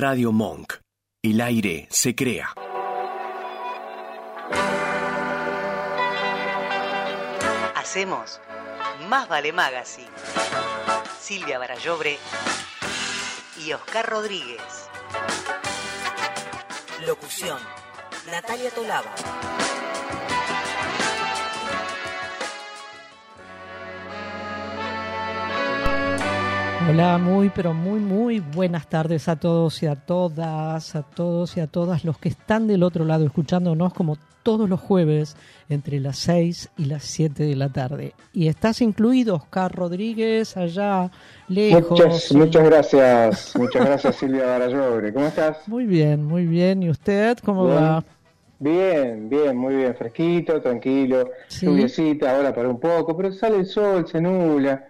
Radio Monk. El aire se crea. Hacemos Más Vale Magazine. Silvia Barallobre y Oscar Rodríguez. Locución. Natalia Tolaba. Hola, muy, pero muy, muy buenas tardes a todos y a todas, a todos y a todas los que están del otro lado escuchándonos como todos los jueves entre las 6 y las 7 de la tarde. Y estás incluido, Oscar Rodríguez, allá lejos. Muchas, muchas gracias, muchas gracias Silvia Barallobre. ¿Cómo estás? Muy bien, muy bien. ¿Y usted cómo va? Bien, bien, muy bien, fresquito, tranquilo, Sí. ahora para un poco, pero sale el sol, se nubla,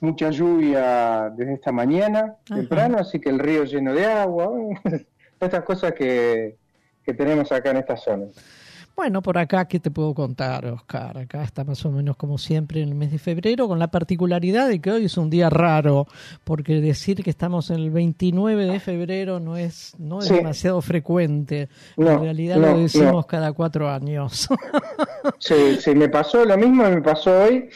mucha lluvia desde esta mañana, Ajá. temprano, así que el río lleno de agua, estas cosas que, que tenemos acá en esta zona. Bueno, por acá, ¿qué te puedo contar, Oscar? Acá está más o menos como siempre en el mes de febrero, con la particularidad de que hoy es un día raro, porque decir que estamos en el 29 de febrero no es, no es Sí. demasiado frecuente. No, en realidad no, lo decimos no. cada cuatro años. Sí, sí, me pasó lo mismo, me pasó hoy,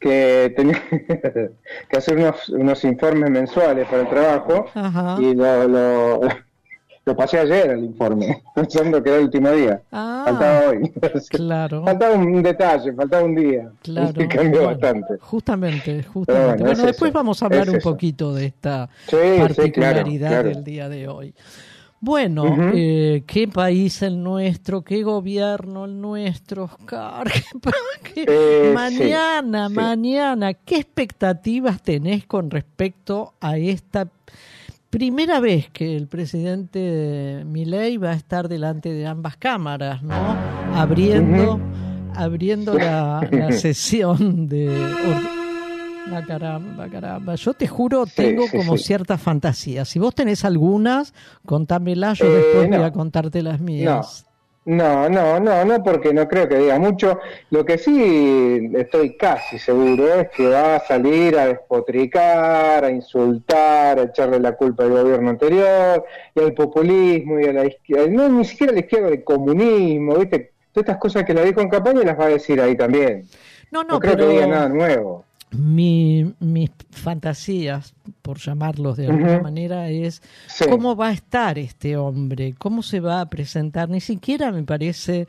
que tenía que hacer unos, unos informes mensuales para el trabajo, Ajá. y lo, lo, lo pasé ayer el informe, pensando que era el último día. Ah, Faltaba hoy. claro. Faltaba un detalle, faltaba un día. Claro, Y cambió bueno, bastante. Justamente, justamente. Pero Bueno, bueno, es después eso, vamos a hablar es un poquito de esta Sí, sí, claro, particularidad claro. del día de hoy. Bueno, eh, qué país el nuestro, qué gobierno el nuestro, Oscar. Qué- Eh, mañana, sí. mañana, ¿qué expectativas tenés con respecto a esta primera vez que el presidente Milei va a estar delante de ambas cámaras, ¿no? Abriendo, abriendo la, la sesión de... Ah, caramba, caramba. Yo te juro, tengo sí, como sí. ciertas fantasías. Si vos tenés algunas, contámelas, yo Eh, después voy a contarte las mías. No, no, no, no, porque no creo que diga mucho. Lo que sí estoy casi seguro es que va a salir a despotricar, a insultar, a echarle la culpa al gobierno anterior, y al populismo, y a la izquierda, no, ni siquiera a la izquierda, al comunismo, ¿viste? Todas estas cosas que la dijo en campaña las va a decir ahí también. No, No, no, creo pero que diga nada nuevo. Mi, mis fantasías, por llamarlos de alguna manera, es Sí. cómo va a estar este hombre, cómo se va a presentar. Ni siquiera me parece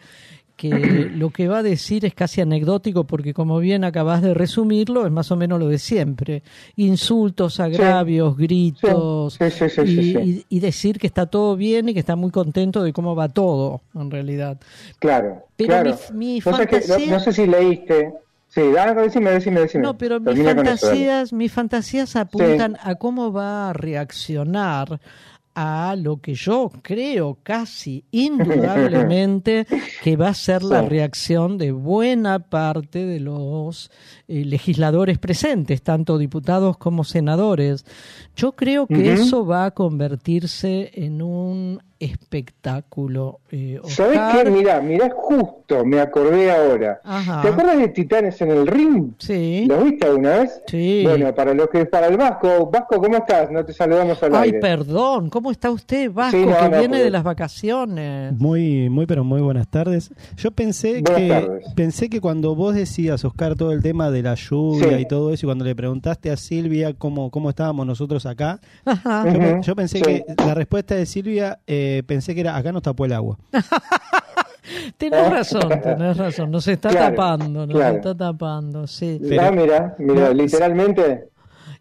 que lo que va a decir es casi anecdótico, porque como bien acabas de resumirlo, es más o menos lo de siempre. Insultos, agravios, gritos, Sí, sí, sí, y, sí, sí. y- y decir que está todo bien y que está muy contento de cómo va todo, en realidad. Claro, Pero claro. mi- mi Vos sabés que- no- fantasía- no, sé si leíste. Sí, da, decime, decime, decime. No, pero mis fantasías, mis fantasías apuntan a cómo va a reaccionar a lo que yo creo casi indudablemente que va a ser la reacción de buena parte de los eh, legisladores presentes, tanto diputados como senadores. Yo creo que eso va a convertirse en un espectáculo. eh, ¿Sabés Oscar. qué? Mirá, mirá, justo me acordé ahora. Ajá. ¿Te acuerdas de Titanes en el ring? Sí. ¿Los viste alguna vez? Sí. Bueno, para los que para el Vasco, Vasco, ¿cómo estás? No te saludamos al Ay, aire. perdón, ¿cómo está usted, Vasco, Sí, no, que no, viene de las vacaciones? Muy, muy, pero muy buenas tardes. Yo pensé Buenas que tardes. pensé que cuando vos decías, Oscar, todo el tema de la lluvia Sí. y todo eso, y cuando le preguntaste a Silvia cómo, cómo estábamos nosotros acá, Ajá. yo, pensé sí. que la respuesta de Silvia, eh, pensé que era, acá nos tapó el agua. Tenés razón, tenés razón, nos está Claro, tapando, nos claro. está tapando, sí. Pero- ah, mira, mira, No, literalmente.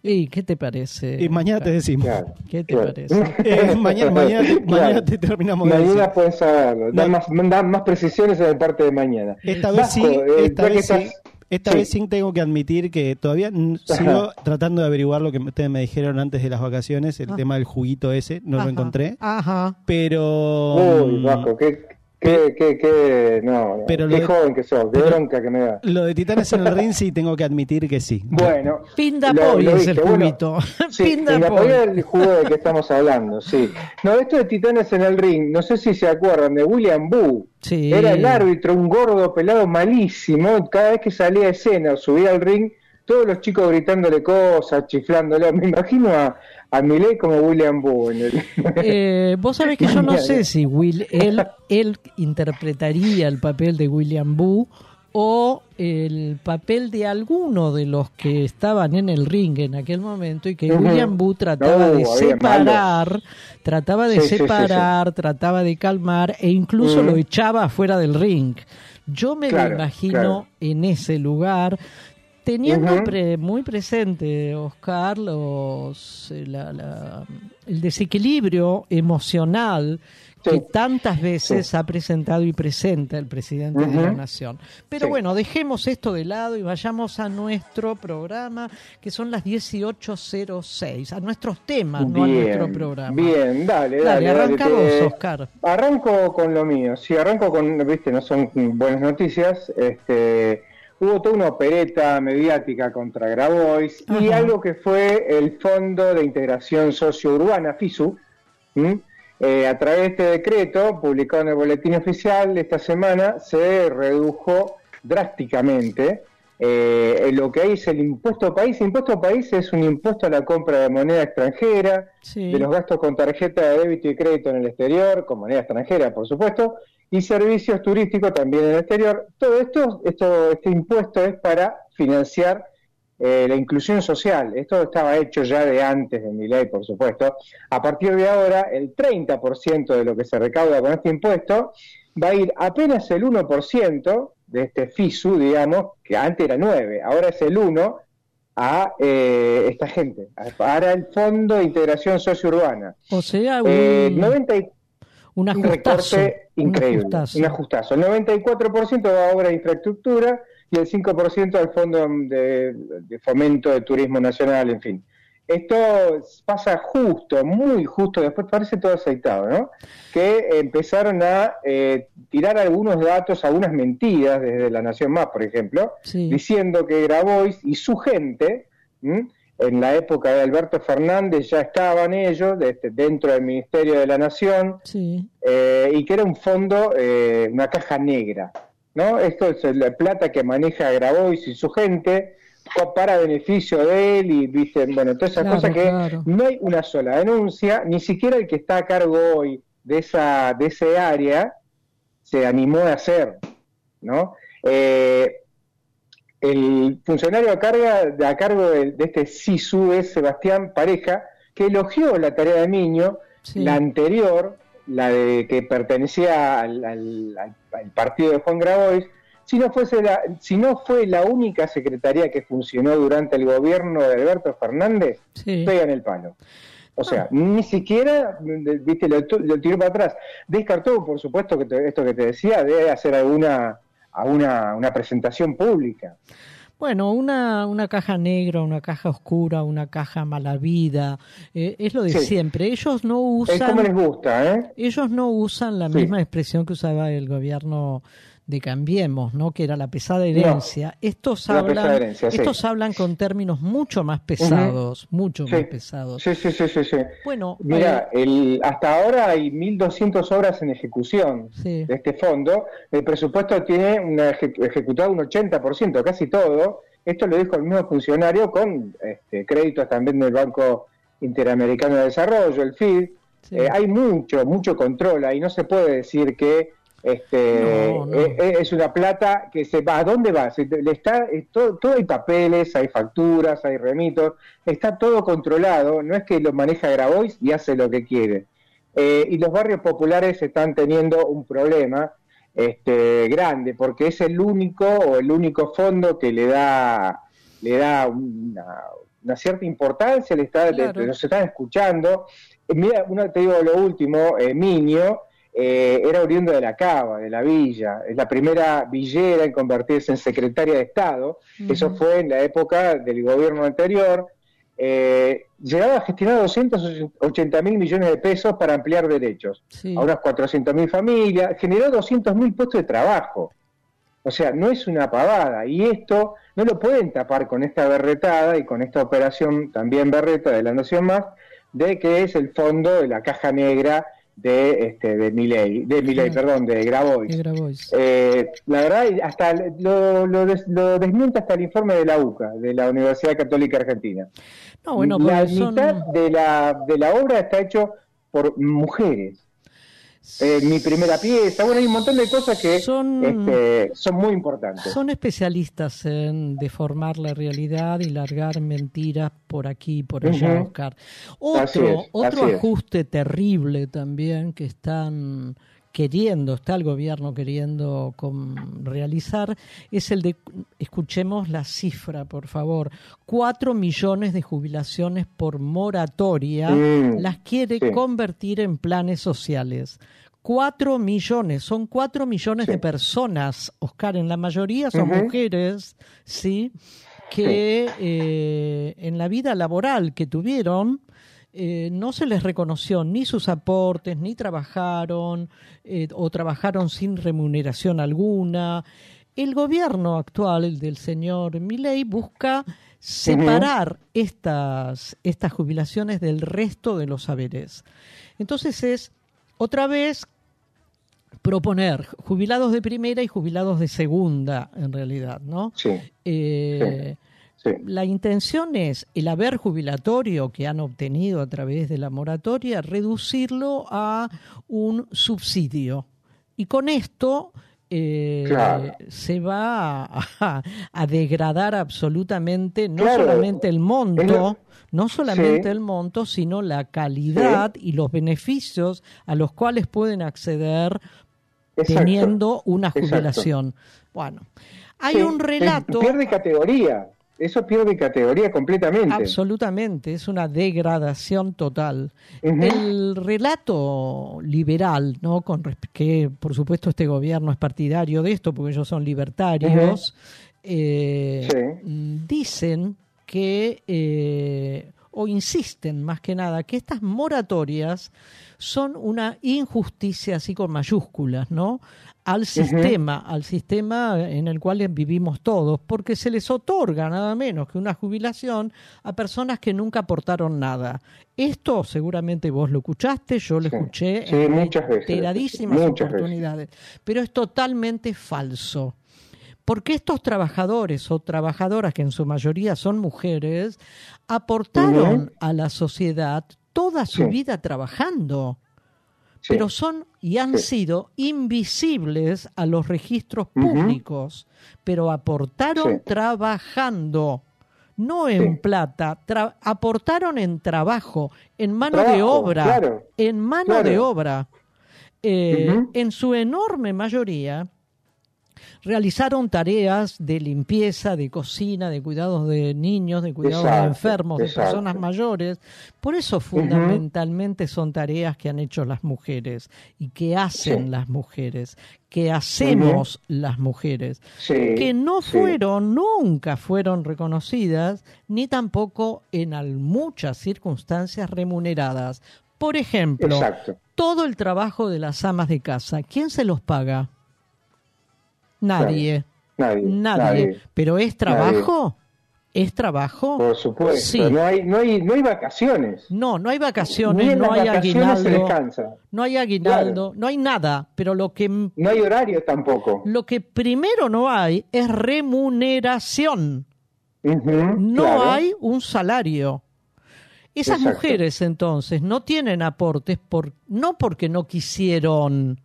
¿Y qué te parece? Y mañana te decimos. Claro, ¿Qué te claro. parece? Eh, mañana, mañana, te, Claro. mañana te terminamos de decir. Mañana pueden saberlo. Dan No. más, dan más precisiones en el parte de mañana. Esta vez sí, Vasco, eh, esta ya que vez sí, estás- esta sí. vez sí tengo que admitir que todavía sigo tratando de averiguar lo que ustedes me dijeron antes de las vacaciones, el Ah. tema del juguito ese, no Ajá, lo encontré, Ajá. pero Uy, mm, Vasco, qué, qué, qué, qué, no, Pero lo qué de- joven que sos, qué bronca que me da. lo de Titanes en el ring sí tengo que admitir que sí. Bueno, es el bueno, juguito. Sí, del juego del que estamos hablando, sí. No, esto de Titanes en el ring, no sé si se acuerdan de William Boo. Sí. Era el árbitro, un gordo pelado malísimo. Cada vez que salía a escena o subía al ring, todos los chicos gritándole cosas, chiflándole. Me imagino a, a Miley como William Boo. El... eh, Vos sabés que yo no sé si Will, él, él interpretaría el papel de William Boo o el papel de alguno de los que estaban en el ring en aquel momento y que. William Boo trataba No, de separar, trataba de Sí, separar, trataba de calmar e incluso lo echaba afuera del ring. Yo me Claro, lo imagino claro. en ese lugar teniendo pre- muy presente Oscar los eh, la- la- el desequilibrio emocional Sí. que tantas veces Sí. ha presentado y presenta el presidente de la nación. Pero Sí. bueno, dejemos esto de lado y vayamos a nuestro programa, que son las 18.06, a nuestros temas, no a nuestro programa. Bien, dale, dale. Dale, arranca te- vos, Oscar. Arranco con lo mío. Si arranco con, viste, no son buenas noticias. Este, hubo toda una opereta mediática contra Grabois y algo que fue el Fondo de Integración Sociourbana, FISU. Eh, a través de este decreto, publicado en el Boletín Oficial esta semana, se redujo drásticamente eh, lo que hay es el impuesto país. Impuesto país es un impuesto a la compra de moneda extranjera, Sí. de los gastos con tarjeta de débito y crédito en el exterior, con moneda extranjera, por supuesto, y servicios turísticos también en el exterior. Todo esto, esto este impuesto es para financiar eh, la inclusión social. Esto estaba hecho ya de antes de mi ley, por supuesto. A partir de ahora, el 30% de lo que se recauda con este impuesto va a ir apenas el 1% de este FISU, digamos, que antes era 9, ahora es el 1, a eh, esta gente, para el Fondo de Integración Sociourbana. O sea, un, Eh, 90 y- un un ajustazo. recorte un increíble, ajustazo. un ajustazo. El 94% va a obra de infraestructura y el 5% al Fondo de, de Fomento de Turismo Nacional, en fin. Esto pasa justo, muy justo, después parece todo aceitado, ¿no? Que empezaron a eh, tirar algunos datos, algunas mentiras desde La Nación Más, por ejemplo, Sí. diciendo que Grabois y su gente, ¿m? En la época de Alberto Fernández ya estaban ellos este, dentro del Ministerio de la Nación Sí. eh, y que era un fondo, eh, una caja negra. ¿no? Esto es la plata que maneja Grabois y su gente pa- para beneficio de él y viste, bueno, todas esas Claro, cosas que claro. no hay una sola denuncia, ni siquiera el que está a cargo hoy de esa de ese área se animó a hacer, ¿no? Eh, el funcionario a, carga, a cargo de, de este SISU es Sebastián Pareja, que elogió la tarea de Miño, Sí. la anterior, la de que pertenecía al, al- al- al partido de Juan Grabois, si no, fuese la, si no fue la única secretaría que funcionó durante el gobierno de Alberto Fernández, Sí. pega en el palo. O sea, ni siquiera, viste, lo, lo tiró para atrás. Descartó, por supuesto, que te- esto que te decía, de hacer alguna a una, una presentación pública. Bueno, una, una caja negra, una caja oscura, una caja mala vida, eh, es lo de Sí. siempre. Ellos no Es como les usan, gusta, ¿eh? ellos no usan la Sí. misma expresión que usaba el gobierno de Cambiemos, ¿no? Que era la pesada herencia. Estos La hablan, pesada herencia, sí. estos hablan con términos mucho más pesados, mucho Sí. más pesados. Sí, sí, sí, sí. sí. Bueno, Mira, eh, el, hasta ahora hay 1.200 obras en ejecución de este fondo. El presupuesto tiene una eje- ejecutado un 80%, casi todo. Esto lo dijo el mismo funcionario con este, créditos también del Banco Interamericano de Desarrollo, el FID. Eh, hay mucho, mucho control ahí. No se puede decir que este, No, no. eh, eh, es una plata que se va. ¿A dónde va? Se- le está, eh, todo, todo hay papeles, hay facturas, hay remitos. Está todo controlado. No es que lo maneja Grabois y hace lo que quiere. Eh, y los barrios populares están teniendo un problema este, grande porque es el único o el único fondo que le da le da una, una cierta importancia, le está, Claro. le- nos están escuchando. Mira, uno te digo lo último, eh, Miño eh, era oriundo de la Cava, de la villa, es la primera villera en convertirse en secretaria de Estado, eso fue en la época del gobierno anterior, eh, llegaba a gestionar 280 mil millones de pesos para ampliar derechos sí. a unas 400 mil familias, generó 200 mil puestos de trabajo. O sea, no es una pavada. Y esto no lo pueden tapar con esta berretada y con esta operación también berreta de la Nación Más, de que es el fondo de la caja negra de este de Milei, de Milei, perdón, de Grabois. De Grabois. Eh, la verdad, hasta lo, lo, des- lo desmiente hasta el informe de la UCA, de la Universidad Católica Argentina. No, bueno, la son... mitad de la, de la obra está hecho por mujeres. Eh, mi primera pieza, bueno, hay un montón de cosas que Son- este, son muy importantes. Son especialistas en deformar la realidad y largar mentiras por aquí y por allá, Ujú. Oscar. Así Otro, es, otro es. ajuste terrible también que están queriendo, está el gobierno queriendo con- realizar, es el de, escuchemos la cifra, por favor, cuatro millones de jubilaciones por moratoria, Mm, las quiere sí. convertir en planes sociales. Cuatro millones, son cuatro millones Sí. de personas, Oscar, en la mayoría son mujeres, ¿sí? Que eh, en la vida laboral que tuvieron, eh, no se les reconoció ni sus aportes, ni trabajaron, eh, o trabajaron sin remuneración alguna. El gobierno actual, el del señor Milei, busca separar estas, estas jubilaciones del resto de los saberes. Entonces es, otra vez, proponer jubilados de primera y jubilados de segunda, en realidad, ¿no? Sí, Eh, sí. La intención es el haber jubilatorio que han obtenido a través de la moratoria, reducirlo a un subsidio. Y con esto eh, Claro. se va a, a degradar absolutamente no Claro. solamente el monto, no solamente Sí. el monto, sino la calidad y los beneficios a los cuales pueden acceder Exacto. teniendo una Exacto. jubilación. Bueno, hay un relato. Pierde categoría. Eso pierde categoría completamente. Absolutamente, es una degradación total. El relato liberal, ¿no? Con que por supuesto este gobierno es partidario de esto, porque ellos son libertarios, eh, Sí. dicen que, eh, o insisten más que nada, que estas moratorias son una injusticia así con mayúsculas, ¿no? Al sistema, al sistema en el cual vivimos todos, porque se les otorga nada menos que una jubilación a personas que nunca aportaron nada. Esto seguramente vos lo escuchaste, yo lo Sí, escuché sí, en muchas veces, oportunidades, pero es totalmente falso. Porque estos trabajadores o trabajadoras, que en su mayoría son mujeres, aportaron a la sociedad toda su Sí. vida trabajando, Sí. pero son y han Sí. sido invisibles a los registros públicos, pero aportaron Sí. trabajando. No en plata, aportaron en trabajo, en mano de obra, claro, en mano claro. de obra. Eh. En su enorme mayoría, realizaron tareas de limpieza, de cocina, de cuidados de niños, de cuidados de Exacto, enfermos, de personas mayores. Por eso fundamentalmente son tareas que han hecho las mujeres y que hacen Sí. las mujeres, que hacemos las mujeres, Sí, que no sí. fueron, nunca fueron reconocidas, ni tampoco en al- muchas circunstancias remuneradas. Por ejemplo, Exacto. todo el trabajo de las amas de casa, ¿quién se los paga? Nadie, Nadie. nadie. Pero ¿es trabajo? ¿Es trabajo? Por supuesto. Sí. No, hay, no, hay, no hay vacaciones. No, no hay Ni vacaciones, en no las hay vacaciones se aguinaldo, descansa. no hay aguinaldo, no hay nada, pero lo que No hay horario tampoco. lo que primero no hay es remuneración. No claro. hay un salario. Esas Exacto. mujeres entonces no tienen aportes por no porque no quisieron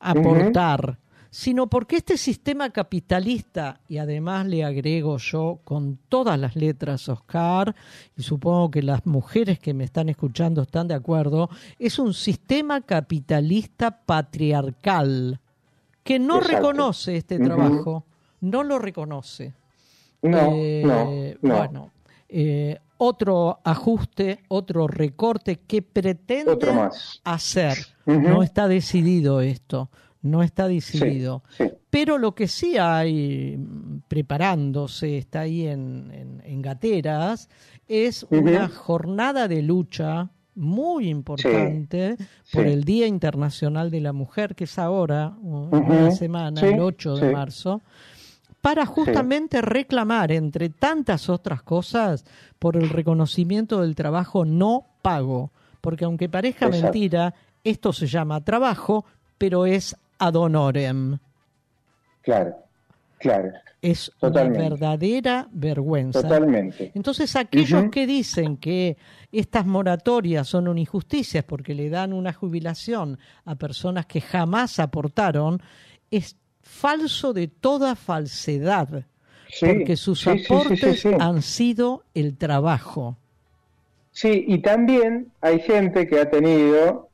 aportar, sino porque este sistema capitalista, y además le agrego yo con todas las letras, Oscar, y supongo que las mujeres que me están escuchando están de acuerdo, es un sistema capitalista patriarcal que no Exacto. reconoce este trabajo, no lo reconoce. No, Eh, no, no. Bueno, eh, otro ajuste, otro recorte que pretende hacer. No está decidido esto, no está decidido. Sí, Pero lo que sí hay mm, preparándose, está ahí en, en, en gateras, es una jornada de lucha muy importante por el Día Internacional de la Mujer, que es ahora, una semana, el 8 de marzo, para justamente reclamar, entre tantas otras cosas, por el reconocimiento del trabajo no pago. Porque aunque parezca Exacto. mentira, Esto se llama trabajo, pero es ad honorem. Claro, claro. Es Totalmente. una verdadera vergüenza. Totalmente. Entonces, aquellos que dicen que estas moratorias son una injusticia porque le dan una jubilación a personas que jamás aportaron, es falso de toda falsedad, Sí, porque sus sí, aportes sí. han sido el trabajo. Sí, y también hay gente que ha tenido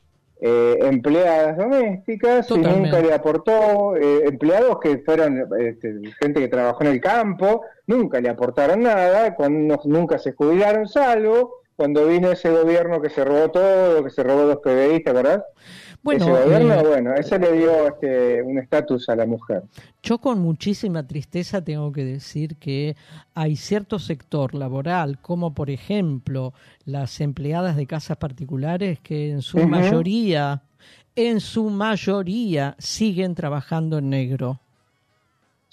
eh, empleadas domésticas y nunca le aportó, eh, empleados que fueron este, gente que trabajó en el campo, nunca le aportaron nada, cuando nunca se jubilaron, salvo cuando vino ese gobierno que se robó todo, que se robó dos PBI, ¿te acordás? Bueno, ese gobierno, eh, bueno, ese le dio este, un estatus a la mujer. Yo con muchísima tristeza tengo que decir que hay cierto sector laboral, como por ejemplo las empleadas de casas particulares, que en su mayoría, en su mayoría siguen trabajando en negro.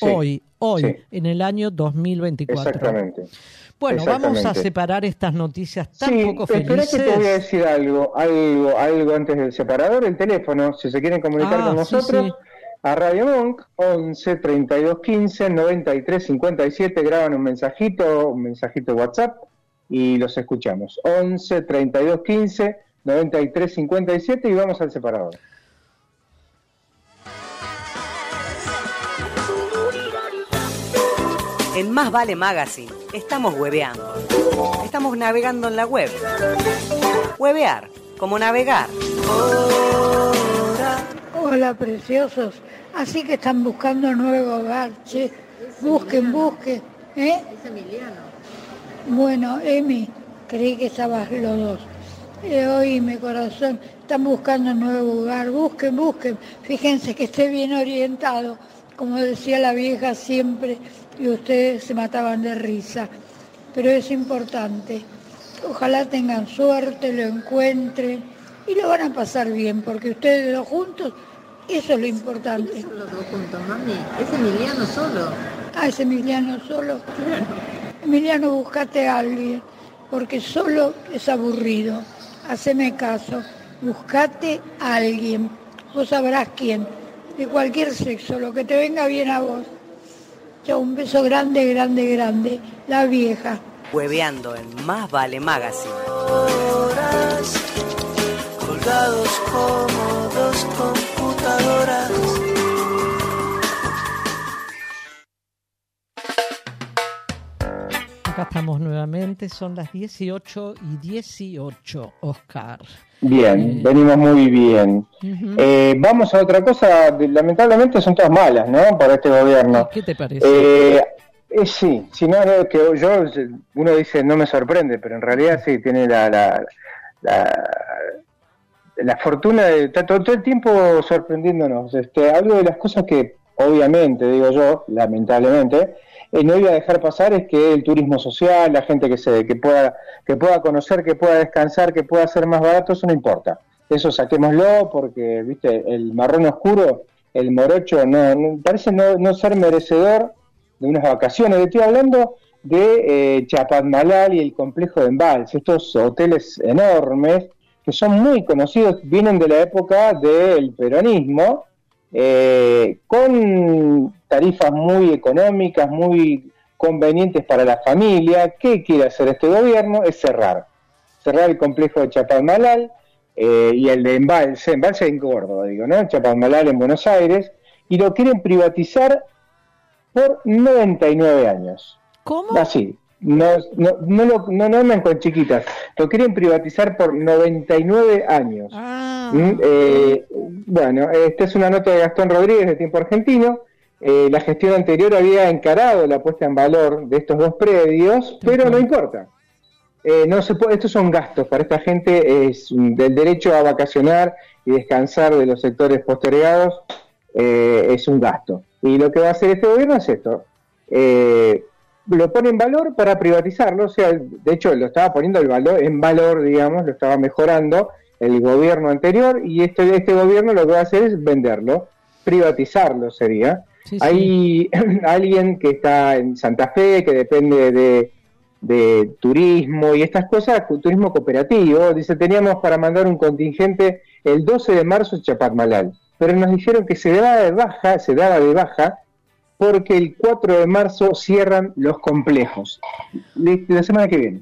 Sí, hoy, hoy, sí. en el año 2024. Exactamente. Bueno, vamos a Exactamente. separar estas noticias tan sí, poco espera felices. que te voy a decir algo, algo, algo antes del separador, el teléfono, si se quieren comunicar Ah, con nosotros, a Radio Monk, 11 32 15 93 57, graban un mensajito, un mensajito de WhatsApp y los escuchamos. 11 32 15 93 57 y vamos al separador. En Más Vale Magazine estamos hueveando. Estamos navegando en la web. Huevear, como navegar. Hola, preciosos. Así que están buscando nuevo hogar, che. Busquen, busquen. ¿Eh? Es Emiliano. Bueno, Emi, creí que estabas los dos. Eh, oíme, corazón. Están buscando nuevo hogar. Busquen, busquen. Fíjense que esté bien orientado. Como decía la vieja siempre, y ustedes se mataban de risa. Pero es importante. Ojalá tengan suerte, lo encuentren y lo van a pasar bien, porque ustedes dos juntos, eso es lo importante. Los dos juntos, mami. Es Emiliano solo. Ah, es Emiliano solo. Emiliano, buscate a alguien, porque solo es aburrido. Haceme caso. Buscate a alguien. Vos sabrás quién. De cualquier sexo, lo que te venga bien a vos. Chao, un beso grande, grande, grande. La vieja. Hueveando en Más Vale Magazine. colgados como dos computadoras. Acá estamos nuevamente, son las 18 y 18, Oscar. Bien, venimos muy bien. Eh, vamos a otra cosa, lamentablemente son todas malas, ¿no? Para este gobierno. ¿Qué te parece? Eh, eh, sí, si no, no, que yo, uno dice no me sorprende, pero en realidad sí, tiene la, la, la, la fortuna de estar todo, todo el tiempo sorprendiéndonos. Este, algo de las cosas que, obviamente, digo yo, lamentablemente, eh, no iba a dejar pasar es que el turismo social, la gente que se que pueda que pueda conocer, que pueda descansar, que pueda ser más barato, eso no importa. Eso saquémoslo porque, viste, el marrón oscuro, el morocho, no, no- parece no, no ser merecedor de unas vacaciones. Estoy hablando de eh, Chapadmalal y el complejo de Embalse, estos hoteles enormes que son muy conocidos, vienen de la época del peronismo, eh, con tarifas muy económicas, muy convenientes para la familia. ¿Qué quiere hacer este gobierno? Es cerrar. Cerrar el complejo de Chapadmalal eh, y el de Embalse, Embalse en Córdoba, digo, ¿no? Chapadmalal en Buenos Aires, y lo quieren privatizar por 99 años. ¿Cómo? Así. No, no, no, no, no andan con chiquitas. Lo quieren privatizar por 99 años. Ah, Mm, eh, bueno, esta es una nota de Gastón Rodríguez de Tiempo Argentino. Eh, la gestión anterior había encarado la puesta en valor de estos dos predios, pero no importa. Eh, no se puede, estos son gastos para esta gente, es del derecho a vacacionar y descansar de los sectores postergados, eh, es un gasto. Y lo que va a hacer este gobierno es esto. Eh, lo pone en valor para privatizarlo, o sea, de hecho lo estaba poniendo el valor, en valor, digamos, lo estaba mejorando el gobierno anterior y este, este gobierno lo que va a hacer es venderlo, privatizarlo sería. sí, sí. Hay alguien que está en Santa Fe, que depende de, de turismo y estas cosas, turismo cooperativo. Dice, teníamos para mandar un contingente el 12 de marzo a Chapadmalal, pero nos dijeron que se daba de baja, se daba de baja porque el 4 de marzo cierran los complejos. La semana que viene.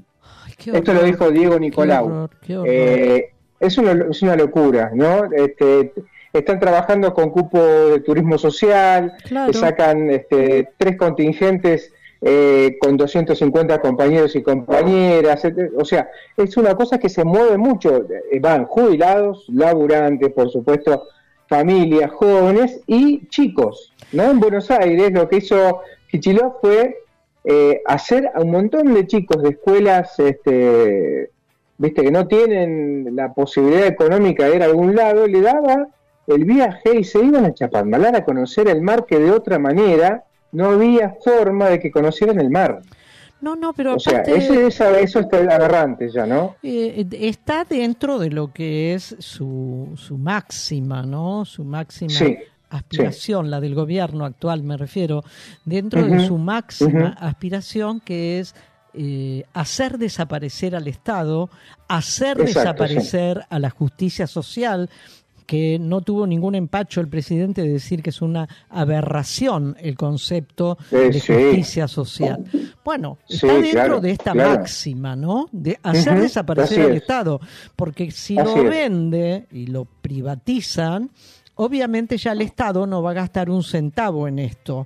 Esto lo dijo Diego Nicolau. Eh, es, una, es una locura, ¿no? Este, están trabajando con cupo de turismo social, sacan este, tres contingentes eh, con 250 compañeros y compañeras, o sea, es una cosa que se mueve mucho, eh, van jubilados, laburantes, por supuesto, familias, jóvenes y chicos, ¿no? En Buenos Aires lo que hizo Kichilov fue eh, hacer a un montón de chicos de escuelas, este, viste, que no tienen la posibilidad económica de ir a algún lado, le daba el viaje y se iban a Chapadmalal a conocer el mar que de otra manera no había forma de que conocieran el mar. No, no, pero o sea, ese, eso está agarrante ya, ¿no? Eh, está dentro de lo que es su, su máxima, ¿no? Su máxima aspiración, la del gobierno actual me refiero, dentro de su máxima aspiración que es eh, hacer desaparecer al Estado, hacer desaparecer a la justicia social, que no tuvo ningún empacho el presidente de decir que es una aberración el concepto de justicia social. Bueno, está dentro de esta máxima, ¿no? De hacer desaparecer al Estado, porque si lo vende y lo privatizan, obviamente ya el Estado no va a gastar un centavo en esto.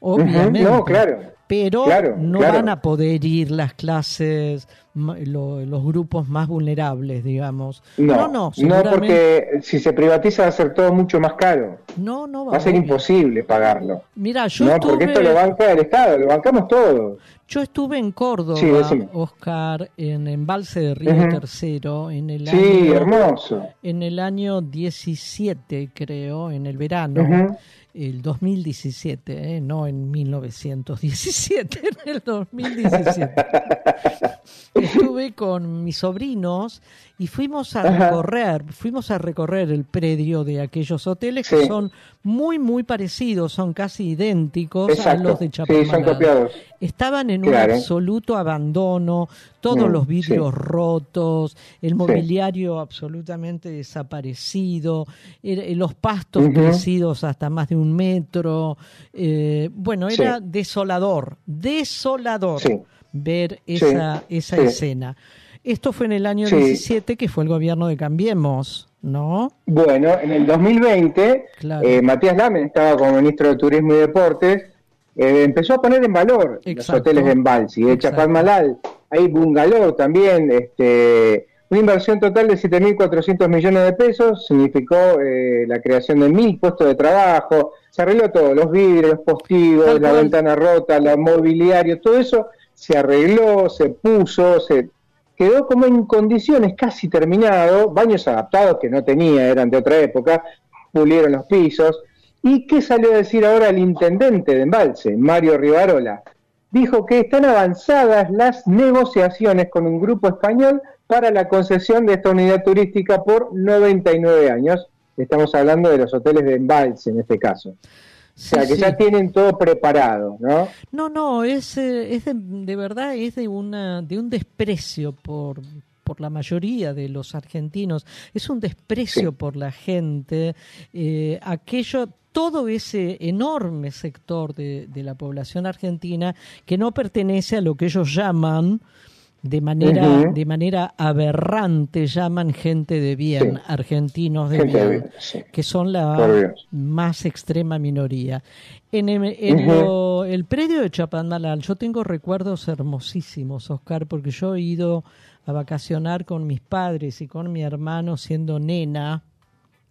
Obviamente. No, claro. Pero no van a poder ir las clases los grupos más vulnerables, digamos. No, no, no, porque si se privatiza va a ser todo mucho más caro. No, no va, a ser imposible pagarlo. Mira, yo no, porque esto lo banca el Estado, lo bancamos todos. Yo estuve en Córdoba, Oscar, en Embalse de Río Tercero, en el sí, hermoso. En el año 17, creo, en el verano el 2017, ¿eh? no en 1917, en el 2017. Estuve con mis sobrinos y fuimos a recorrer, fuimos a recorrer el predio de aquellos hoteles que son muy muy parecidos, son casi idénticos a los de Chapamalal. Estaban en un absoluto abandono, todos mm, los vidrios rotos, el mobiliario absolutamente desaparecido, eh, los pastos crecidos hasta más de un metro. Eh, bueno, era desolador, desolador ver esa, esa escena. Esto fue en el año 17, que fue el gobierno de Cambiemos, ¿no? Bueno, en el 2020, eh, Matías Lamen estaba como ministro de Turismo y Deportes, eh, empezó a poner en valor los hoteles de Embalsi, de Chapalmalal, hay bungalow también, este, una inversión total de 7.400 millones de pesos, significó eh, la creación de mil puestos de trabajo, se arregló todo, los vidrios, los postigos, la ventana rota, el mobiliario, todo eso se arregló, se puso, se quedó como en condiciones casi terminado, baños adaptados que no tenía, eran de otra época, pulieron los pisos. ¿Y qué salió a decir ahora el intendente de Embalse, Mario Rivarola? Dijo que están avanzadas las negociaciones con un grupo español para la concesión de esta unidad turística por 99 años. Estamos hablando de los hoteles de Embalse en este caso. O sea, que ya tienen todo preparado, ¿no? No, no, es, eh, es de, verdad es de una de un desprecio por por la mayoría de los argentinos, es un desprecio por la gente, eh, aquello todo ese enorme sector de, de, la población argentina que no pertenece a lo que ellos llaman de manera, de manera aberrante llaman gente de bien, argentinos de bien, que son la más extrema minoría. En, el, predio de Chapadmalal yo tengo recuerdos hermosísimos, Oscar, porque yo he ido a vacacionar con mis padres y con mi hermano siendo nena,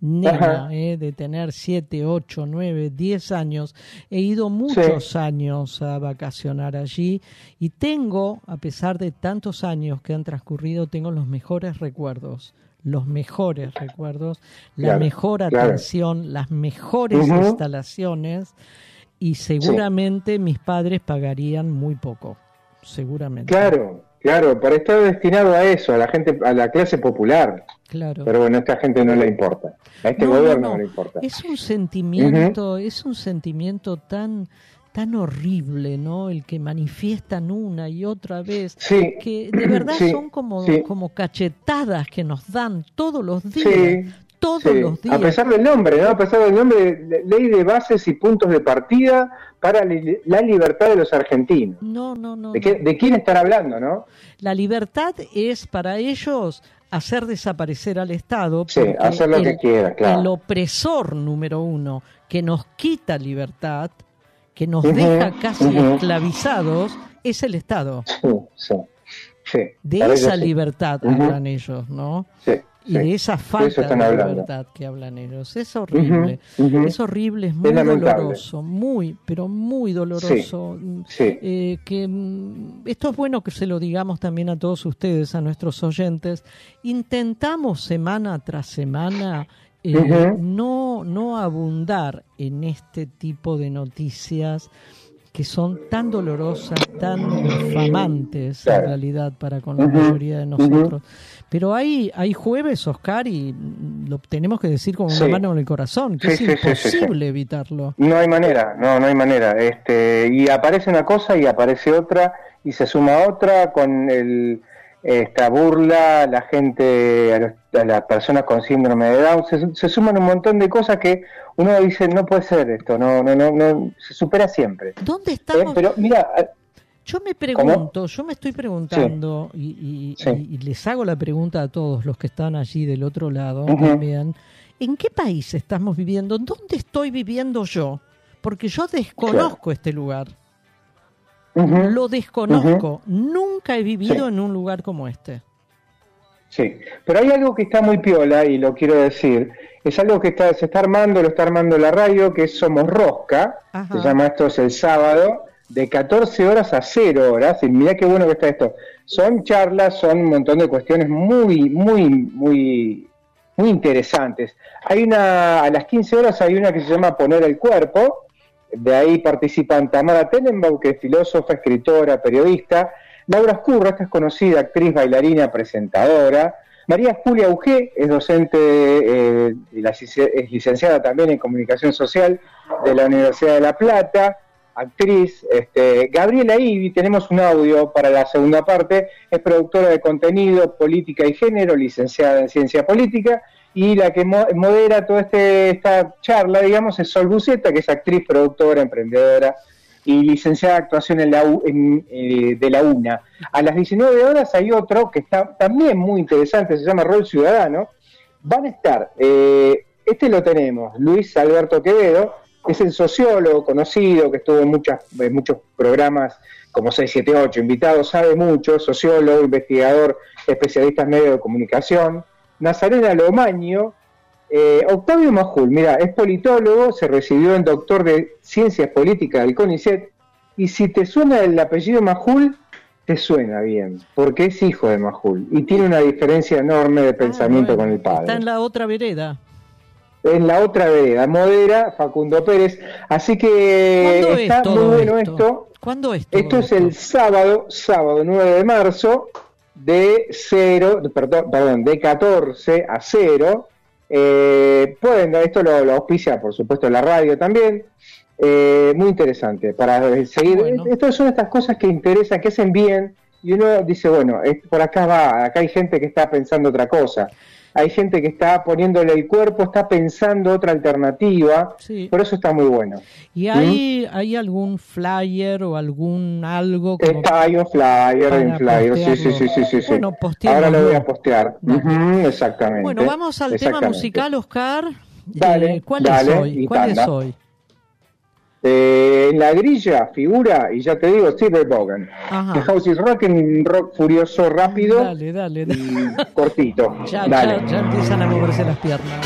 nena, eh, de tener 7, 8, 9, 10 años. He ido muchos años a vacacionar allí y tengo, a pesar de tantos años que han transcurrido, tengo los mejores recuerdos los mejores recuerdos, la mejor atención, las mejores instalaciones y seguramente mis padres pagarían muy poco, seguramente. Claro, claro, para estar destinado a eso, a la gente, a la clase popular. Claro. Pero bueno, a esta gente no le importa. A este gobierno no, le importa. Es un sentimiento, es un sentimiento tan tan horrible, ¿no? El que manifiestan una y otra vez, Sí, que de verdad sí, son como, sí. como cachetadas que nos dan todos los días, Sí, todos los días. a pesar del nombre, ¿no? A pesar del nombre, le- ley de bases y puntos de partida para la libertad de los argentinos. No, no, no. ¿De, no. qué, ¿De quién están hablando, no? La libertad es para ellos hacer desaparecer al Estado. Sí, hacer lo que el- quiera, claro. El opresor número uno que nos quita libertad, que nos deja casi esclavizados, es el Estado. Sí, sí. sí, De esa libertad hablan ellos, ¿no? Sí, Y sí. de esa falta de hablando. libertad que hablan ellos. Es horrible. Es horrible, es muy doloroso, muy, pero muy doloroso. Sí. eh, que mm, esto es bueno que se lo digamos también a todos ustedes, a nuestros oyentes. Intentamos semana tras semana eh, no, no abundar en este tipo de noticias que son tan dolorosas, tan infamantes Claro. en realidad para con la mayoría de nosotros. Pero hay, hay jueves, Oscar, y lo tenemos que decir con una Sí. mano en el corazón, que Sí, es sí, sí, sí, sí. imposible evitarlo. No hay manera, no, no hay manera. Este, y aparece una cosa y aparece otra y se suma otra con el, esta burla, la gente, a, los- a las personas con síndrome de Down, se, se suman un montón de cosas que uno dice no puede ser esto, no, no, no, no se supera siempre. ¿Dónde Eh, estamos? pero mira, eh, Yo me pregunto, yo me estoy preguntando, y, y- Sí. y- y les hago la pregunta a todos los que están allí del otro lado también, ¿en qué país estamos viviendo? ¿Dónde estoy viviendo yo? Porque yo desconozco este lugar, lo desconozco, nunca he vivido en un lugar como este. Sí, pero hay algo que está muy piola y lo quiero decir. Es algo que está, se está armando, lo está armando la radio, que es Somos Rosca. Ajá. Se llama esto es el sábado, de 14 horas a 0 horas. Y mira qué bueno que está esto. Son charlas, son un montón de cuestiones muy, muy, muy, muy interesantes. Hay una, a las 15 horas hay una que se llama Poner el Cuerpo. De ahí participan Tamara Tenenbaum, que es filósofa, escritora, periodista. Laura Escurra, esta es conocida actriz, bailarina, presentadora. María Julia Ugé es docente, eh, es licenciada también en comunicación social de la Universidad de La Plata, actriz. Este, Gabriela Ibi, tenemos un audio para la segunda parte, es productora de contenido, política y género, licenciada en ciencia política, y la que mo- modera toda este, esta charla, digamos, es Sol Buceta, que es actriz, productora, emprendedora y licenciada de actuación en la U- eh, de la UNA. A las 19 horas hay otro que está también muy interesante, se llama Rol Ciudadano. Van a estar, eh, este lo tenemos, Luis Alberto Quevedo, es el sociólogo conocido que estuvo en, muchas, en muchos programas como 678, invitado, sabe mucho, sociólogo, investigador, especialista en medios de comunicación. Nazarena Lomaño, eh, Octavio Majul, mira, es politólogo, se recibió en doctor de Ciencias Políticas del CONICET, y si te suena el apellido Majul, te suena bien, porque es hijo de Majul, y tiene una diferencia enorme de pensamiento Ah, bueno, con el padre. Está en la otra vereda. En la otra vereda, modera Facundo Pérez, así que ¿Cuándo está es muy bueno esto? esto. ¿Cuándo es Esto es esto? el sábado, sábado 9 de marzo, de 0, perdón, perdón, de 14 a 0. Eh, pueden, esto lo, lo auspicia, por supuesto, la radio también. Eh, muy interesante para seguir. Bueno. Estas son estas cosas que interesan, que hacen bien, y uno dice, bueno, es- por acá va, acá hay gente que está pensando otra cosa. Hay gente que está poniéndole el cuerpo, está pensando otra alternativa, Sí. por eso está muy bueno. ¿Y hay, hay algún flyer o algún algo como Está, hay un flyer, hay un flyer, sí, sí, sí, sí, sí, sí. Bueno. Ahora lo voy a postear. Dale. Ujú, exactamente. Bueno, vamos al tema musical, Oscar. Dale, Eh, ¿Cuál dale, es hoy? ¿Cuál es hoy? Eh, en la grilla figura, y ya te digo, Steve Bogan. The House is Rock, un rock furioso, rápido Dale, dale. dale. y cortito. Ya, Dale. ya, ya empiezan a moverse las piernas.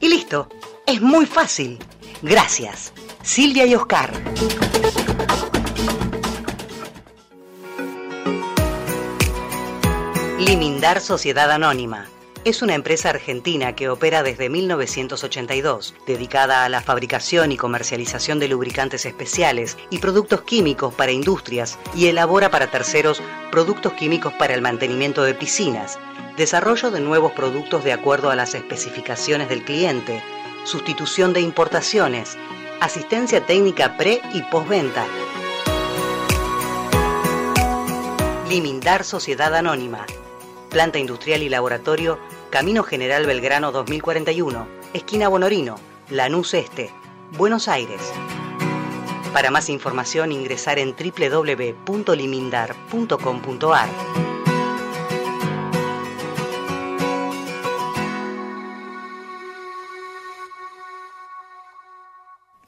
y listo. Es muy fácil. Gracias. Silvia y Oscar. Limindar Sociedad Anónima. Es una empresa argentina que opera desde 1982, dedicada a la fabricación y comercialización de lubricantes especiales y productos químicos para industrias y elabora para terceros productos químicos para el mantenimiento de piscinas, desarrollo de nuevos productos de acuerdo a las especificaciones del cliente, sustitución de importaciones, asistencia técnica pre y postventa. Limindar Sociedad Anónima. Planta industrial y laboratorio, Camino General Belgrano 2041, esquina Bonorino, Lanús Este, Buenos Aires. Para más información ingresar en www.limindar.com.ar.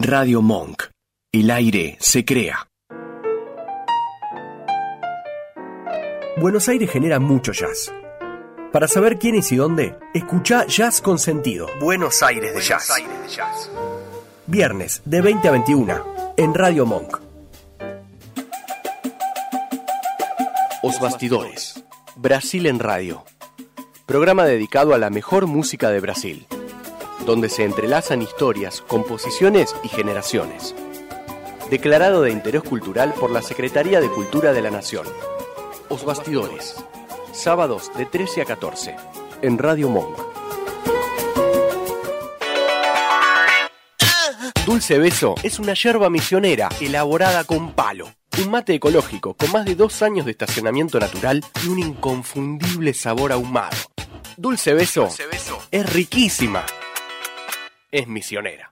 Radio Monk. El aire se crea. Buenos Aires genera mucho jazz. Para saber quién es y dónde, escucha Jazz con Sentido. Buenos Aires de Jazz. Viernes de 20 a 21 en Radio Monk. Os Bastidores. Brasil en Radio. Programa dedicado a la mejor música de Brasil, donde se entrelazan historias, composiciones y generaciones. Declarado de interés cultural por la Secretaría de Cultura de la Nación. Os Bastidores. Sábados de 13 a 14 en Radio Monk. Dulce Beso es una yerba misionera elaborada con palo. Un mate ecológico con más de dos años de estacionamiento natural y un inconfundible sabor ahumado. Dulce Beso, es riquísima. Es misionera.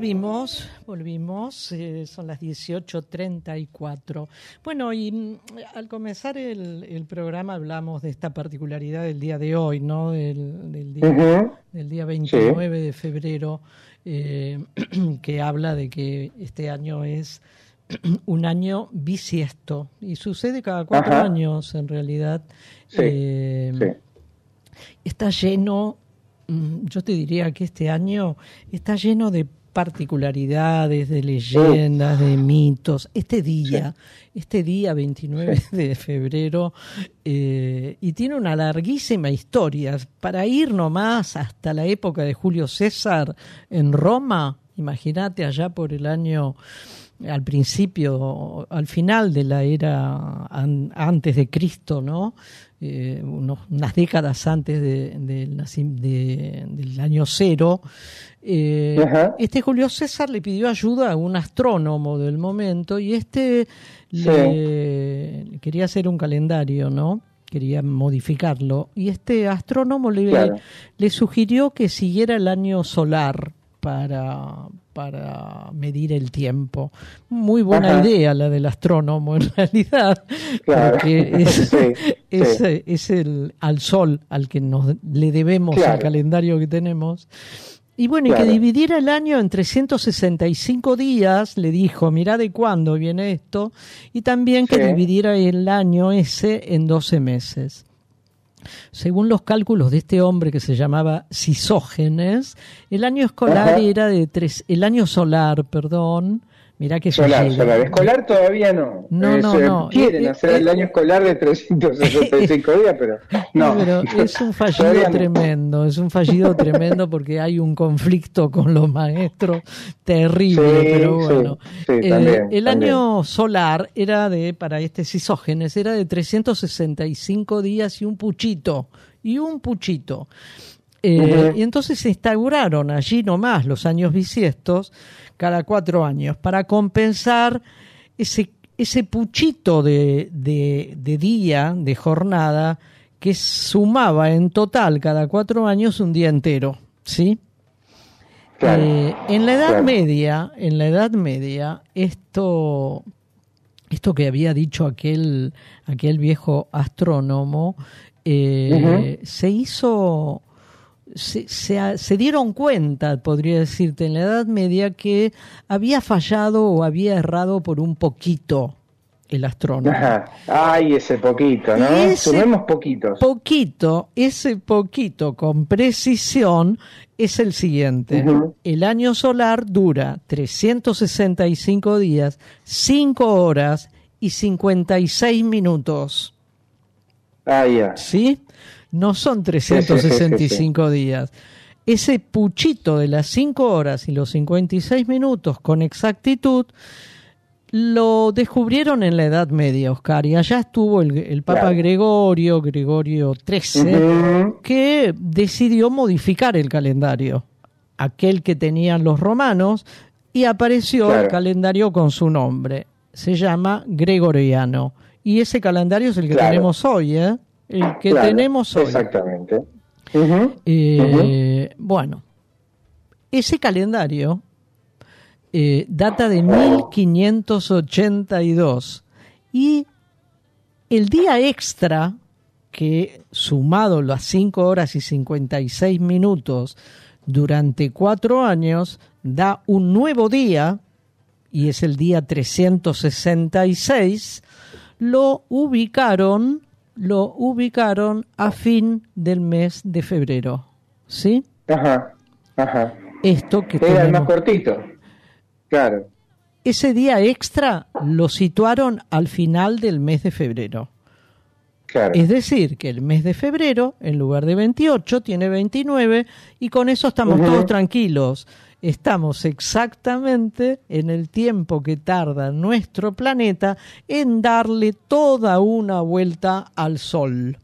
Volvimos, volvimos, eh, son las 18.34. Bueno, y mm, al comenzar el, el programa hablamos de esta particularidad del día de hoy, ¿no? Del, del día, del día 29 de febrero, eh, que habla de que este año es un año bisiesto y sucede cada cuatro Ajá. años en realidad. Sí, Eh, sí. Está lleno, mm, yo te diría que este año está lleno de particularidades, de leyendas, de mitos. Este día, este día 29 de febrero, eh, y tiene una larguísima historia. Para ir nomás hasta la época de Julio César en Roma, imagínate allá por el año al principio, al final de la era an- antes de Cristo, ¿no? Eh, unos- unas décadas antes de- del naci- de- del año cero, eh, este Julio César le pidió ayuda a un astrónomo del momento y este le, le quería hacer un calendario, ¿no? Quería modificarlo. Y este astrónomo le, Claro. le sugirió que siguiera el año solar para, para medir el tiempo. Muy buena Ajá. idea la del astrónomo en realidad, Claro. porque es, Sí, es, sí. es el al sol al que nos le debemos Claro. el calendario que tenemos. Y bueno, y que dividiera el año en 365 días, le dijo, mirá de cuándo viene esto, y también que Sí. dividiera el año ese en 12 meses. Según los cálculos de este hombre que se llamaba Cisógenes, el año escolar era de tres, el año solar, perdón, mirá que Solar, fallido. solar. Escolar todavía no. No, no, se no. Quieren Eh, hacer eh, el año escolar de 365 días, pero no. Pero es un fallido no. tremendo, es un fallido tremendo porque hay un conflicto con los maestros terrible, Sí, pero sí, bueno. sí, Eh, también, el también. año solar era de, para este Cisógenes, era de 365 días y un puchito, y un puchito. Eh, Ujú. Y entonces se instauraron allí nomás los años bisiestos cada cuatro años para compensar ese, ese puchito de, de, de día, de jornada, que sumaba en total cada cuatro años un día entero, ¿sí? Claro, Eh, en la Edad claro. Media, en la Edad Media, esto, esto que había dicho aquel, aquel viejo astrónomo, eh, se hizo, se, se, se dieron cuenta, podría decirte, en la Edad Media que había fallado o había errado por un poquito el astrónomo. Ajá. Ay, ese poquito, ¿no? Ese Sumemos poquitos. Poquito, ese poquito con precisión es el siguiente. El año solar dura 365 días, 5 horas y 56 minutos. Ah, ya. ¿Sí? No son 365 días. Ese puchito de las 5 horas y los 56 minutos con exactitud lo descubrieron en la Edad Media, Oscar, y allá estuvo el, el Papa Claro. Gregorio, Gregorio XIII, que decidió modificar el calendario, aquel que tenían los romanos, y apareció Claro. el calendario con su nombre. Se llama Gregoriano. Y ese calendario es el que Claro. tenemos hoy, ¿eh? El que Claro, tenemos hoy. Exactamente. Eh, Bueno, ese calendario eh, data de 1582 y el día extra que sumado las 5 horas y 56 minutos durante cuatro años da un nuevo día y es el día 366 lo ubicaron lo ubicaron a fin del mes de febrero ¿sí? Ajá, ajá. esto que Era el más cortito. Claro. ese día extra lo situaron al final del mes de febrero Claro. Es decir, que el mes de febrero, en lugar de 28, tiene 29 y con eso estamos todos tranquilos. Estamos exactamente en el tiempo que tarda nuestro planeta en darle toda una vuelta al Sol.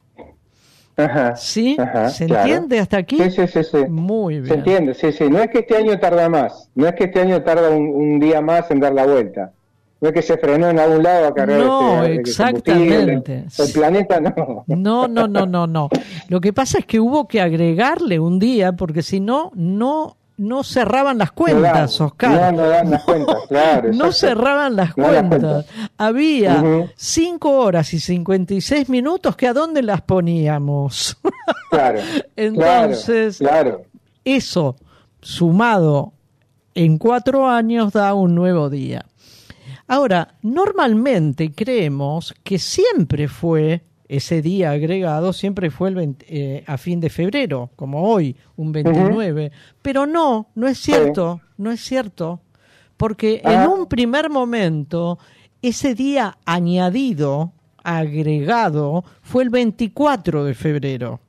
Ajá. ¿Sí? Ajá, ¿Se claro. entiende hasta aquí? Sí, sí, sí, sí. Muy Se bien. entiende, sí, sí. No es que este año tarda más, no es que este año tarda un, un día más en dar la vuelta. No es que se frenó en algún lado a cargar No, este, exactamente. combustible. El planeta no. No, no, no, no, no. Lo que pasa es que hubo que agregarle un día porque si no, no, no cerraban las cuentas, Oscar. No, no dan las cuentas, claro. No cerraban las No dan las cuentas. Había Ujú. 5 horas y 56 minutos que a dónde las poníamos. Claro. Entonces, Claro. eso sumado en cuatro años da un nuevo día. Ahora, normalmente creemos que siempre fue ese día agregado, siempre fue el 20 eh, a fin de febrero, como hoy, un 29. Pero no, no es cierto, no es cierto. Porque en Ah. un primer momento, ese día añadido, agregado, fue el 24 de febrero.